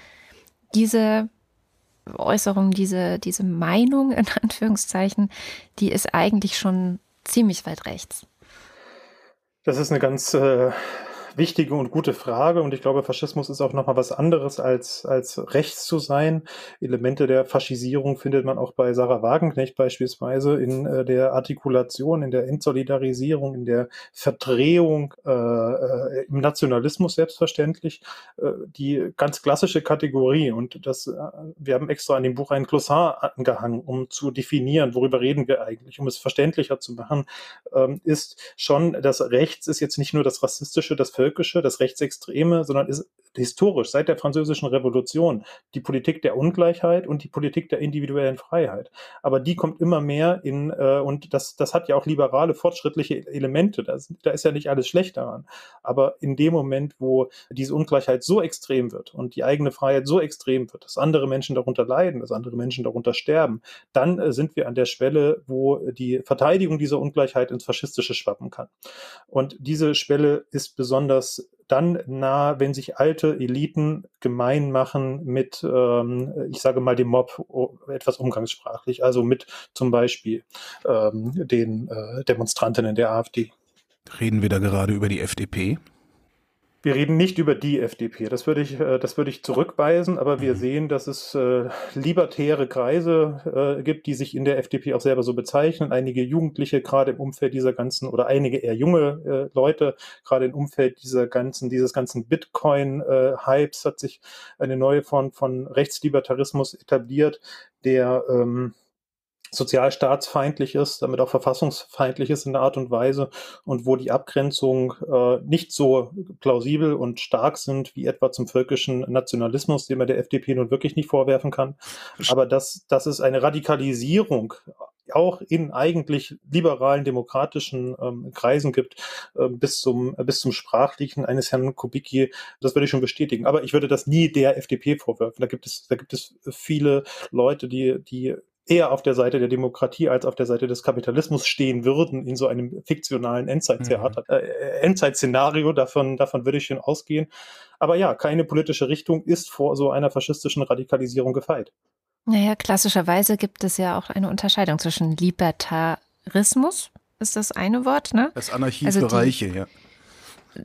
diese Äußerung, diese, diese Meinung in Anführungszeichen, die ist eigentlich schon ziemlich weit rechts? Das ist eine ganz äh, wichtige und gute Frage. Und ich glaube, Faschismus ist auch nochmal was anderes als, als rechts zu sein. Elemente der Faschisierung findet man auch bei Sarah Wagenknecht beispielsweise in äh, der Artikulation, in der Entsolidarisierung, in der Verdrehung, äh, äh, im Nationalismus selbstverständlich. Äh, die ganz klassische Kategorie. Und das, äh, wir haben extra an dem Buch ein Glossar angehangen, um zu definieren, worüber reden wir eigentlich, um es verständlicher zu machen, ähm, ist schon, dass rechts ist jetzt nicht nur das Rassistische, das Völker Völkische, das Rechtsextreme, sondern ist historisch seit der Französischen Revolution die Politik der Ungleichheit und die Politik der individuellen Freiheit. Aber die kommt immer mehr in, äh, und das, das hat ja auch liberale, fortschrittliche Elemente. Das, da ist ja nicht alles schlecht daran. Aber in dem Moment, wo diese Ungleichheit so extrem wird und die eigene Freiheit so extrem wird, dass andere Menschen darunter leiden, dass andere Menschen darunter sterben, dann äh, sind wir an der Schwelle, wo die Verteidigung dieser Ungleichheit ins Faschistische schwappen kann. Und diese Schwelle ist besonders dann nah, wenn sich alte Eliten gemein machen mit, ähm, ich sage mal, dem Mob etwas umgangssprachlich, also mit zum Beispiel ähm, den äh, Demonstrantinnen der AfD. Reden wir da gerade über die FDP? Wir reden nicht über die FDP, das würde ich, äh, das würde ich zurückweisen, aber wir mhm. sehen, dass es äh, libertäre Kreise äh, gibt, die sich in der FDP auch selber so bezeichnen. Einige Jugendliche gerade im Umfeld dieser ganzen oder einige eher junge äh, Leute gerade im Umfeld dieser ganzen, dieses ganzen Bitcoin-Hypes hat sich eine neue Form von Rechtslibertarismus etabliert, der ähm, sozialstaatsfeindlich ist, damit auch verfassungsfeindlich ist in der Art und Weise und wo die Abgrenzung äh, nicht so plausibel und stark sind wie etwa zum völkischen Nationalismus, den man der FDP nun wirklich nicht vorwerfen kann. Aber dass, dass es eine Radikalisierung auch in eigentlich liberalen demokratischen ähm, Kreisen gibt, äh, bis zum bis zum Sprachlichen eines Herrn Kubicki, das würde ich schon bestätigen. Aber ich würde das nie der FDP vorwerfen. Da gibt es da gibt es viele Leute, die die eher auf der Seite der Demokratie als auf der Seite des Kapitalismus stehen würden in so einem fiktionalen Endzeittheater, mhm. äh, Endzeitszenario. Davon, davon würde ich schon ausgehen. Aber ja, keine politische Richtung ist vor so einer faschistischen Radikalisierung gefeit. Naja, klassischerweise gibt es ja auch eine Unterscheidung zwischen Libertarismus, ist das eine Wort, ne? Das Anarchie also Bereiche, ja.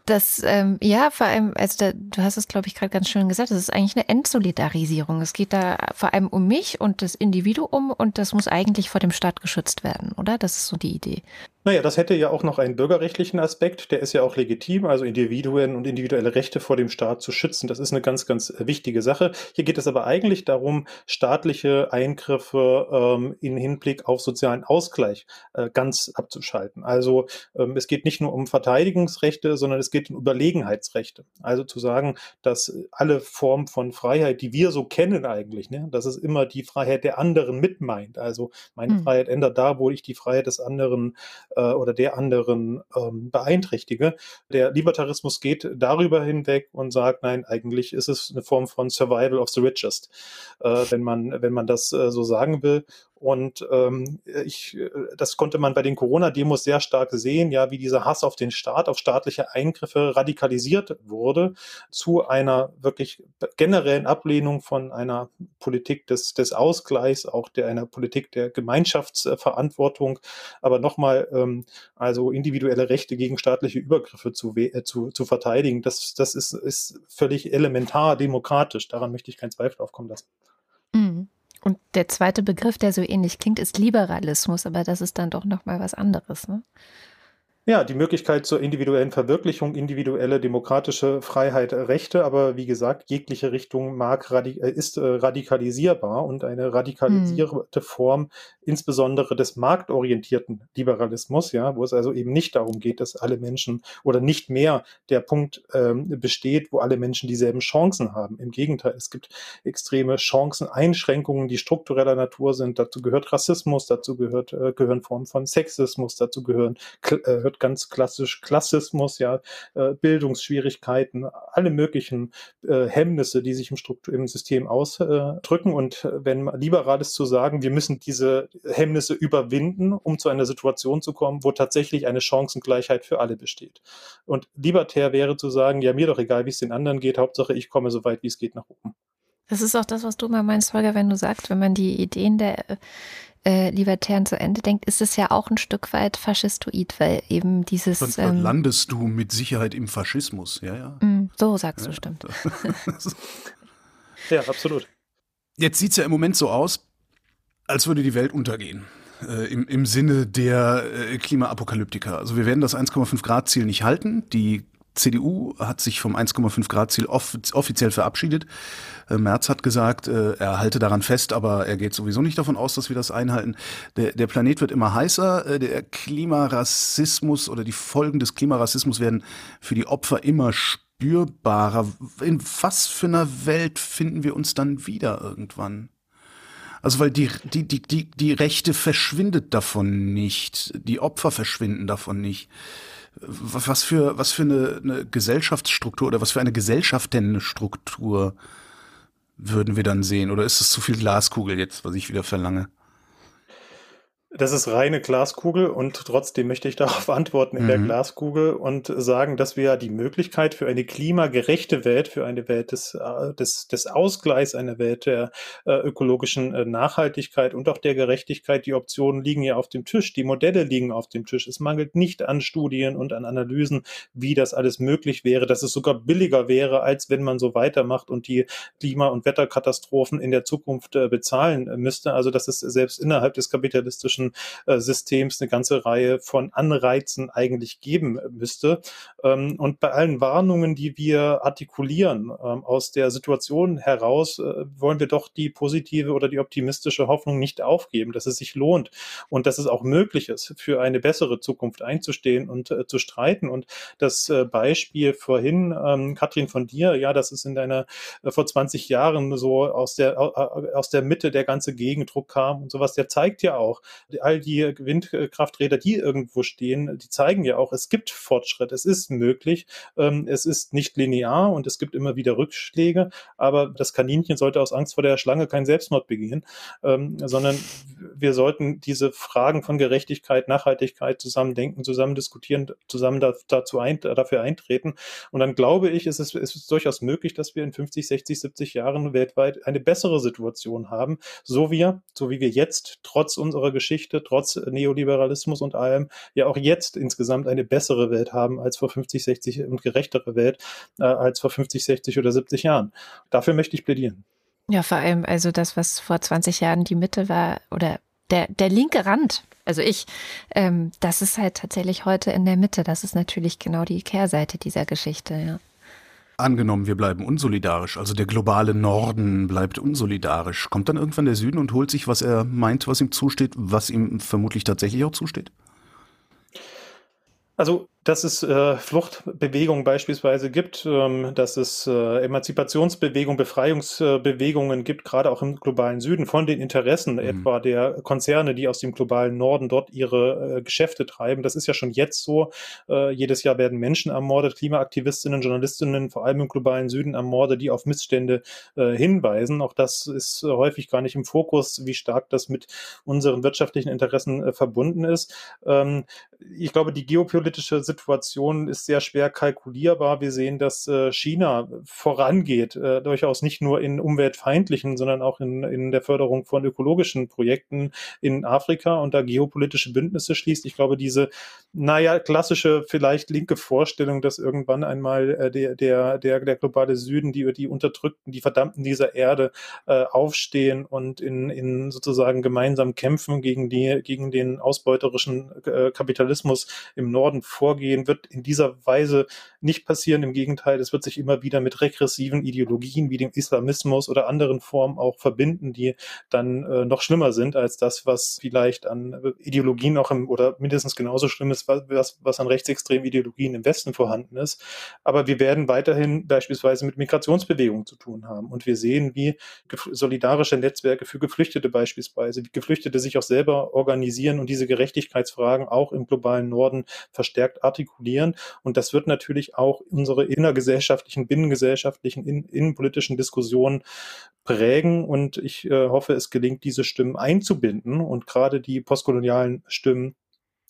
Das, ähm, ja, vor allem, also da, du hast es, glaube ich, gerade ganz schön gesagt, das ist eigentlich eine Entsolidarisierung. Es geht da vor allem um mich und das Individuum und das muss eigentlich vor dem Staat geschützt werden, oder? Das ist so die Idee. Naja, das hätte ja auch noch einen bürgerrechtlichen Aspekt, der ist ja auch legitim, also Individuen und individuelle Rechte vor dem Staat zu schützen. Das ist eine ganz, ganz äh, wichtige Sache. Hier geht es aber eigentlich darum, staatliche Eingriffe ähm, in Hinblick auf sozialen Ausgleich äh, ganz abzuschalten. Also ähm, es geht nicht nur um Verteidigungsrechte, sondern es geht um Überlegenheitsrechte. Also zu sagen, dass alle Formen von Freiheit, die wir so kennen eigentlich, ne, dass es immer die Freiheit der anderen mit meint. Also meine hm. Freiheit ändert da, wo ich die Freiheit des anderen äh, oder der anderen ähm, beeinträchtige. Der Libertarismus geht darüber hinweg und sagt, nein, eigentlich ist es eine Form von Survival of the Richest, äh, wenn man wenn man das äh, so sagen will. Und ähm, ich, das konnte man bei den Corona-Demos sehr stark sehen, ja, wie dieser Hass auf den Staat, auf staatliche Eingriffe radikalisiert wurde zu einer wirklich generellen Ablehnung von einer Politik des, des Ausgleichs, auch der einer Politik der Gemeinschaftsverantwortung. Aber nochmal, ähm, also individuelle Rechte gegen staatliche Übergriffe zu, äh, zu, zu verteidigen, das, das ist, ist völlig elementar demokratisch. Daran möchte ich keinen Zweifel aufkommen lassen. Und der zweite Begriff, der so ähnlich klingt, ist Liberalismus, aber das ist dann doch nochmal was anderes. Ne? Ja, die Möglichkeit zur individuellen Verwirklichung, individuelle demokratische Freiheit, äh, Rechte, aber wie gesagt, jegliche Richtung mag äh, ist äh, radikalisierbar und eine radikalisierte hm. Form insbesondere des marktorientierten Liberalismus, ja, wo es also eben nicht darum geht, dass alle Menschen oder nicht mehr der Punkt ähm, besteht, wo alle Menschen dieselben Chancen haben. Im Gegenteil, es gibt extreme Chanceneinschränkungen, die struktureller Natur sind. Dazu gehört Rassismus, dazu gehört, äh, gehören Formen von Sexismus, dazu gehören äh, wird ganz klassisch Klassismus, ja, äh, Bildungsschwierigkeiten, alle möglichen äh, Hemmnisse, die sich im, Struktur, im System ausdrücken. Und wenn liberal ist zu sagen, wir müssen diese Hemmnisse überwinden, um zu einer Situation zu kommen, wo tatsächlich eine Chancengleichheit für alle besteht. Und libertär wäre zu sagen, ja, mir doch egal, wie es den anderen geht, Hauptsache ich komme so weit, wie es geht, nach oben. Das ist auch das, was du mal meinst, Holger, wenn du sagst, wenn man die Ideen der äh, Libertären zu Ende denkt, ist es ja auch ein Stück weit faschistoid, weil eben dieses. Sonst ähm, landest du mit Sicherheit im Faschismus, ja, ja. Mm, so sagst ja. du, stimmt. ja, absolut. Jetzt sieht es ja im Moment so aus, als würde die Welt untergehen. Äh, im, Im Sinne der äh, Klimaapokalyptiker. Also wir werden das 1,5 Grad Ziel nicht halten. Die CDU hat sich vom 1,5 Grad Ziel off offiziell verabschiedet. Äh, Merz hat gesagt, äh, er halte daran fest, aber er geht sowieso nicht davon aus, dass wir das einhalten. Der, der Planet wird immer heißer. Äh, der Klimarassismus oder die Folgen des Klimarassismus werden für die Opfer immer spürbarer. In was für einer Welt finden wir uns dann wieder irgendwann? Also weil die, die, die, die, die Rechte verschwindet davon nicht. Die Opfer verschwinden davon nicht was für, was für eine, eine Gesellschaftsstruktur oder was für eine Gesellschaftenstruktur würden wir dann sehen? Oder ist es zu viel Glaskugel jetzt, was ich wieder verlange? Das ist reine Glaskugel und trotzdem möchte ich darauf antworten in mhm. der Glaskugel und sagen, dass wir die Möglichkeit für eine klimagerechte Welt, für eine Welt des, äh, des, des Ausgleichs, eine Welt der äh, ökologischen äh, Nachhaltigkeit und auch der Gerechtigkeit, die Optionen liegen ja auf dem Tisch, die Modelle liegen auf dem Tisch. Es mangelt nicht an Studien und an Analysen, wie das alles möglich wäre, dass es sogar billiger wäre, als wenn man so weitermacht und die Klima- und Wetterkatastrophen in der Zukunft äh, bezahlen müsste. Also dass es selbst innerhalb des kapitalistischen politischen äh, Systems eine ganze Reihe von Anreizen eigentlich geben müsste. Ähm, und bei allen Warnungen, die wir artikulieren ähm, aus der Situation heraus, äh, wollen wir doch die positive oder die optimistische Hoffnung nicht aufgeben, dass es sich lohnt und dass es auch möglich ist, für eine bessere Zukunft einzustehen und äh, zu streiten. Und das Beispiel vorhin, ähm, Katrin, von dir, ja, das ist in deiner vor 20 Jahren so aus der aus der Mitte der ganze Gegendruck kam und sowas, der zeigt ja auch, all die Windkrafträder, die irgendwo stehen, die zeigen ja auch, es gibt Fortschritt, es ist möglich, ähm, es ist nicht linear und es gibt immer wieder Rückschläge, aber das Kaninchen sollte aus Angst vor der Schlange keinen Selbstmord begehen, ähm, sondern wir sollten diese Fragen von Gerechtigkeit, Nachhaltigkeit zusammen denken, zusammen diskutieren, zusammen da, dazu ein, dafür eintreten. Und dann glaube ich, ist es, ist es durchaus möglich, dass wir in 50, 60, 70 Jahren weltweit eine bessere Situation haben, so wie, so wie wir jetzt trotz unserer Geschichte Geschichte, trotz Neoliberalismus und allem, ja auch jetzt insgesamt eine bessere Welt haben als vor 50, 60 und gerechtere Welt äh, als vor 50, 60 oder 70 Jahren. Dafür möchte ich plädieren. Ja, vor allem also das, was vor 20 Jahren die Mitte war oder der, der linke Rand, also ich, ähm, das ist halt tatsächlich heute in der Mitte. Das ist natürlich genau die Kehrseite dieser Geschichte, ja. Angenommen, wir bleiben unsolidarisch, also der globale Norden bleibt unsolidarisch. Kommt dann irgendwann der Süden und holt sich, was er meint, was ihm zusteht, was ihm vermutlich tatsächlich auch zusteht? Also dass es äh, Fluchtbewegungen beispielsweise gibt, ähm, dass es äh, Emanzipationsbewegungen, Befreiungsbewegungen gibt, gerade auch im globalen Süden, von den Interessen mhm. etwa der Konzerne, die aus dem globalen Norden dort ihre äh, Geschäfte treiben. Das ist ja schon jetzt so. Äh, jedes Jahr werden Menschen ermordet, Klimaaktivistinnen, Journalistinnen, vor allem im globalen Süden ermordet, die auf Missstände äh, hinweisen. Auch das ist äh, häufig gar nicht im Fokus, wie stark das mit unseren wirtschaftlichen Interessen äh, verbunden ist. Ähm, ich glaube, die geopolitische Situation Situation ist sehr schwer kalkulierbar. Wir sehen, dass äh, China vorangeht, äh, durchaus nicht nur in umweltfeindlichen, sondern auch in, in der Förderung von ökologischen Projekten in Afrika und da geopolitische Bündnisse schließt. Ich glaube, diese, naja, klassische, vielleicht linke Vorstellung, dass irgendwann einmal äh, der, der, der, der globale Süden, die, die Unterdrückten, die Verdammten dieser Erde aufstehen und in, in sozusagen gemeinsam kämpfen gegen die, gegen den ausbeuterischen Kapitalismus im Norden vorgehen, wird in dieser Weise nicht passieren. Im Gegenteil, es wird sich immer wieder mit regressiven Ideologien wie dem Islamismus oder anderen Formen auch verbinden, die dann äh, noch schlimmer sind als das, was vielleicht an Ideologien auch im, oder mindestens genauso schlimm ist, was, was an rechtsextremen Ideologien im Westen vorhanden ist. Aber wir werden weiterhin beispielsweise mit Migrationsbewegungen zu tun haben. Und wir sehen, wie solidarische Netzwerke für Geflüchtete beispielsweise, wie Geflüchtete sich auch selber organisieren und diese Gerechtigkeitsfragen auch im globalen Norden verstärkt artikulieren. Und das wird natürlich auch unsere innergesellschaftlichen, binnengesellschaftlichen, in, innenpolitischen Diskussionen prägen. Und ich äh, hoffe, es gelingt, diese Stimmen einzubinden und gerade die postkolonialen Stimmen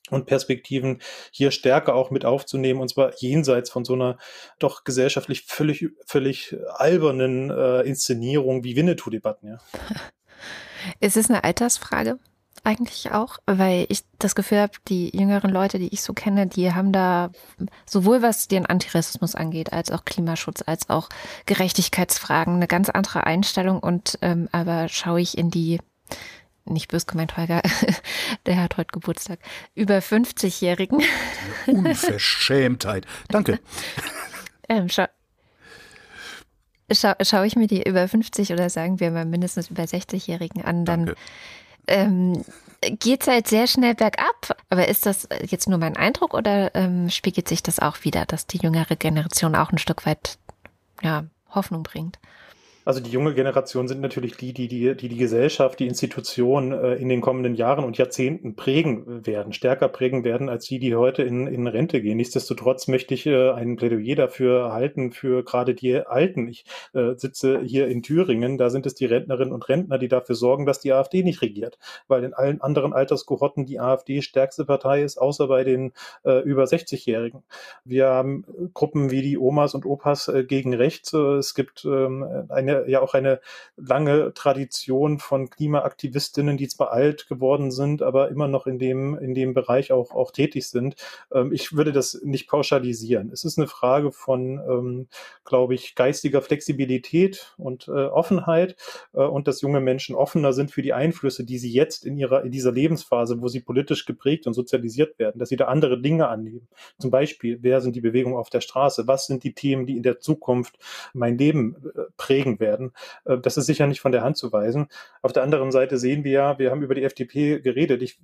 und Perspektiven hier stärker auch mit aufzunehmen, und zwar jenseits von so einer doch gesellschaftlich völlig, völlig albernen äh, Inszenierung wie Winnetou-Debatten. Ja. Ist es eine Altersfrage? Eigentlich auch, weil ich das Gefühl habe, die jüngeren Leute, die ich so kenne, die haben da sowohl was den Antirassismus angeht, als auch Klimaschutz, als auch Gerechtigkeitsfragen eine ganz andere Einstellung. Und ähm, aber schaue ich in die nicht bös gemeint, Holger, der hat heute Geburtstag, über 50-Jährigen. Unverschämtheit. Danke. ähm, schau, schau, schaue ich mir die über 50 oder sagen wir mal mindestens über 60-Jährigen an, dann Danke ähm, geht es halt sehr schnell bergab. Aber ist das jetzt nur mein Eindruck oder ähm, spiegelt sich das auch wieder, dass die jüngere Generation auch ein Stück weit ja, Hoffnung bringt? Also die junge Generation sind natürlich die, die die, die, die Gesellschaft, die Institution äh, in den kommenden Jahren und Jahrzehnten prägen werden, stärker prägen werden, als die, die heute in, in Rente gehen. Nichtsdestotrotz möchte ich äh, ein Plädoyer dafür halten, für gerade die Alten. Ich äh, sitze hier in Thüringen, da sind es die Rentnerinnen und Rentner, die dafür sorgen, dass die AfD nicht regiert, weil in allen anderen Alterskohorten die AfD stärkste Partei ist, außer bei den äh, über 60-Jährigen. Wir haben Gruppen wie die Omas und Opas äh, gegen rechts. Äh, es gibt ähm, eine eine, ja auch eine lange Tradition von Klimaaktivistinnen, die zwar alt geworden sind, aber immer noch in dem, in dem Bereich auch, auch tätig sind. Ähm, ich würde das nicht pauschalisieren. Es ist eine Frage von, ähm, glaube ich, geistiger Flexibilität und äh, Offenheit äh, und dass junge Menschen offener sind für die Einflüsse, die sie jetzt in ihrer, in dieser Lebensphase, wo sie politisch geprägt und sozialisiert werden, dass sie da andere Dinge annehmen. Zum Beispiel, wer sind die Bewegungen auf der Straße? Was sind die Themen, die in der Zukunft mein Leben äh, prägen werden? Werden. Äh, das ist sicher nicht von der Hand zu weisen. Auf der anderen Seite sehen wir ja, wir haben über die FDP geredet. Ich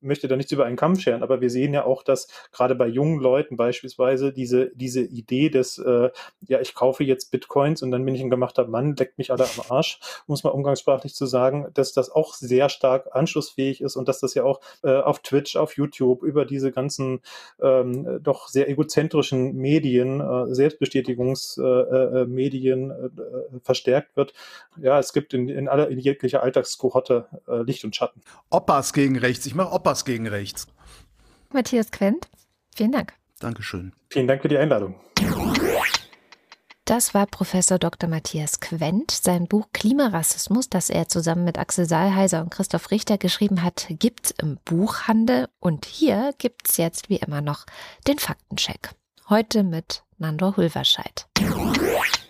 möchte da nichts über einen Kamm scheren, aber wir sehen ja auch, dass gerade bei jungen Leuten beispielsweise diese, diese Idee des, äh, ja, ich kaufe jetzt Bitcoins und dann bin ich ein gemachter Mann, leckt mich alle am Arsch, muss man umgangssprachlich zu sagen, dass das auch sehr stark anschlussfähig ist und dass das ja auch äh, auf Twitch, auf YouTube, über diese ganzen ähm, doch sehr egozentrischen Medien, äh, Selbstbestätigungsmedien äh, äh, äh, verstärkt wird. Ja, es gibt in, in aller, in jeglicher Alltagskohorte Licht und Schatten. Opas gegen rechts. Ich mache Opas gegen rechts. Matthias Quent, vielen Dank. Dankeschön. Vielen Dank für die Einladung. Das war Professor Dr. Matthias Quent. Sein Buch Klimarassismus, das er zusammen mit Axel Saalheiser und Christoph Richter geschrieben hat, gibt's im Buchhandel. Und hier gibt's jetzt wie immer noch den Faktencheck. Heute mit Nandor Hulverscheid.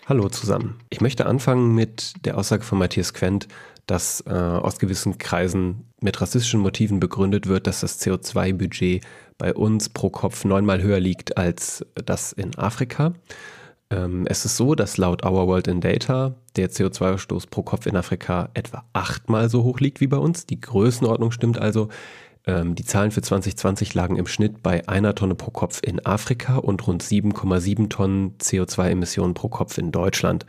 Hallo zusammen. Ich möchte anfangen mit der Aussage von Matthias Quent, dass äh, aus gewissen Kreisen mit rassistischen Motiven begründet wird, dass das CO2-Budget bei uns pro Kopf neunmal höher liegt als das in Afrika. Ähm, es ist so, dass laut Our World in Data der CO2-Ausstoß pro Kopf in Afrika etwa achtmal so hoch liegt wie bei uns. Die Größenordnung stimmt also. Ähm, die Zahlen für 2020 lagen im Schnitt bei einer Tonne pro Kopf in Afrika und rund 7,7 Tonnen CO2-Emissionen pro Kopf in Deutschland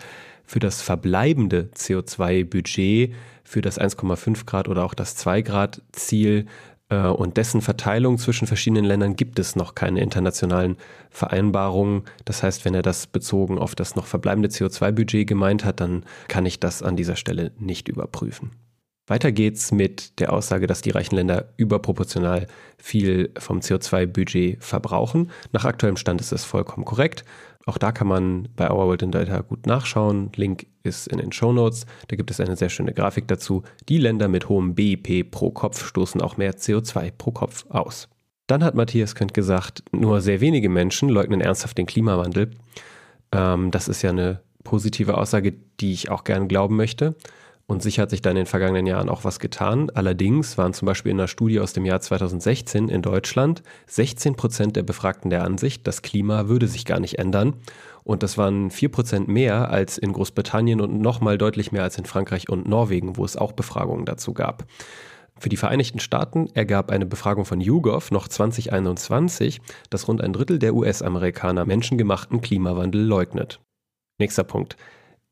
für das verbleibende CO2-Budget für das 1,5 Grad oder auch das 2 Grad Ziel äh, und dessen Verteilung zwischen verschiedenen Ländern gibt es noch keine internationalen Vereinbarungen. Das heißt, wenn er das bezogen auf das noch verbleibende CO2-Budget gemeint hat, dann kann ich das an dieser Stelle nicht überprüfen. Weiter geht's mit der Aussage, dass die reichen Länder überproportional viel vom CO2-Budget verbrauchen. Nach aktuellem Stand ist das vollkommen korrekt. Auch da kann man bei Our World in Data gut nachschauen. Link ist in den Show Notes. Da gibt es eine sehr schöne Grafik dazu. Die Länder mit hohem BIP pro Kopf stoßen auch mehr CO2 pro Kopf aus. Dann hat Matthias Könnt gesagt, nur sehr wenige Menschen leugnen ernsthaft den Klimawandel. Ähm, das ist ja eine positive Aussage, die ich auch gerne glauben möchte. Und sicher hat sich da in den vergangenen Jahren auch was getan. Allerdings waren zum Beispiel in einer Studie aus dem Jahr 2016 in Deutschland 16 Prozent der Befragten der Ansicht, das Klima würde sich gar nicht ändern. Und das waren 4 Prozent mehr als in Großbritannien und nochmal deutlich mehr als in Frankreich und Norwegen, wo es auch Befragungen dazu gab. Für die Vereinigten Staaten ergab eine Befragung von YouGov noch 2021, dass rund ein Drittel der US-Amerikaner menschengemachten Klimawandel leugnet. Nächster Punkt.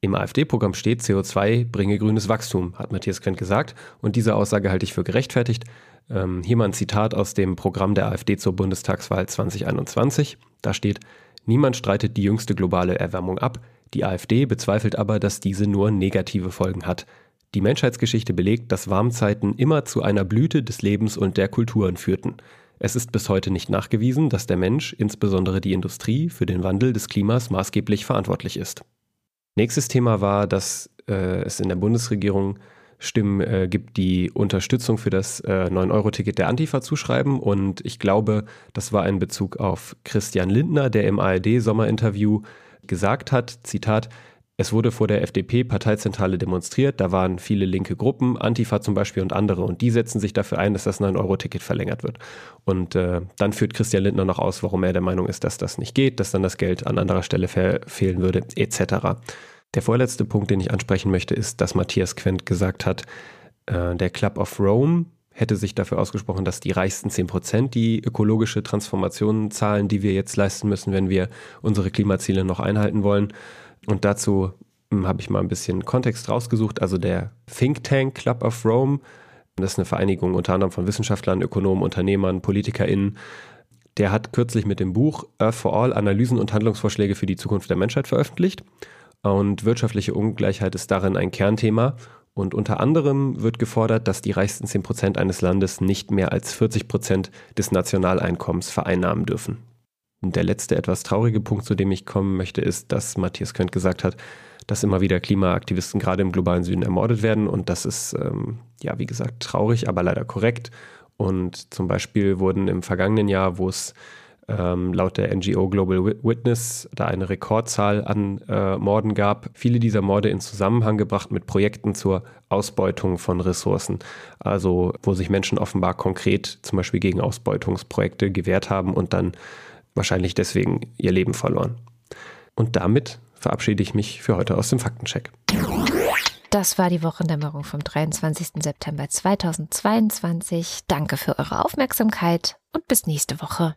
Im AfD-Programm steht, CO2 bringe grünes Wachstum, hat Matthias Krennt gesagt. Und diese Aussage halte ich für gerechtfertigt. Ähm, hier mal ein Zitat aus dem Programm der AfD zur Bundestagswahl 2021. Da steht, niemand streitet die jüngste globale Erwärmung ab. Die AfD bezweifelt aber, dass diese nur negative Folgen hat. Die Menschheitsgeschichte belegt, dass Warmzeiten immer zu einer Blüte des Lebens und der Kulturen führten. Es ist bis heute nicht nachgewiesen, dass der Mensch, insbesondere die Industrie, für den Wandel des Klimas maßgeblich verantwortlich ist. Nächstes Thema war, dass äh, es in der Bundesregierung Stimmen äh, gibt, die Unterstützung für das äh, 9-Euro-Ticket der Antifa zuschreiben. Und ich glaube, das war ein Bezug auf Christian Lindner, der im ARD-Sommerinterview gesagt hat, Zitat, es wurde vor der FDP-Parteizentrale demonstriert, da waren viele linke Gruppen, Antifa zum Beispiel und andere, und die setzen sich dafür ein, dass das 9-Euro-Ticket verlängert wird. Und äh, dann führt Christian Lindner noch aus, warum er der Meinung ist, dass das nicht geht, dass dann das Geld an anderer Stelle fehlen würde, etc. Der vorletzte Punkt, den ich ansprechen möchte, ist, dass Matthias Quent gesagt hat, äh, der Club of Rome hätte sich dafür ausgesprochen, dass die reichsten 10 Prozent die ökologische Transformation zahlen, die wir jetzt leisten müssen, wenn wir unsere Klimaziele noch einhalten wollen. Und dazu hm, habe ich mal ein bisschen Kontext rausgesucht. Also der Think Tank Club of Rome, das ist eine Vereinigung unter anderem von Wissenschaftlern, Ökonomen, Unternehmern, PolitikerInnen. Der hat kürzlich mit dem Buch Earth for All Analysen und Handlungsvorschläge für die Zukunft der Menschheit veröffentlicht. Und wirtschaftliche Ungleichheit ist darin ein Kernthema. Und unter anderem wird gefordert, dass die reichsten 10 Prozent eines Landes nicht mehr als 40 Prozent des Nationaleinkommens vereinnahmen dürfen. Und der letzte etwas traurige Punkt, zu dem ich kommen möchte, ist, dass Matthias Könnt gesagt hat, dass immer wieder Klimaaktivisten gerade im globalen Süden ermordet werden. Und das ist, ähm, ja, wie gesagt, traurig, aber leider korrekt. Und zum Beispiel wurden im vergangenen Jahr, wo es ähm, laut der NGO Global Witness da eine Rekordzahl an äh, Morden gab, viele dieser Morde in Zusammenhang gebracht mit Projekten zur Ausbeutung von Ressourcen. Also wo sich Menschen offenbar konkret zum Beispiel gegen Ausbeutungsprojekte gewehrt haben und dann wahrscheinlich deswegen ihr Leben verloren. Und damit verabschiede ich mich für heute aus dem Faktencheck. Das war die Wochendämmerung vom 23. September 2022. Danke für eure Aufmerksamkeit und bis nächste Woche.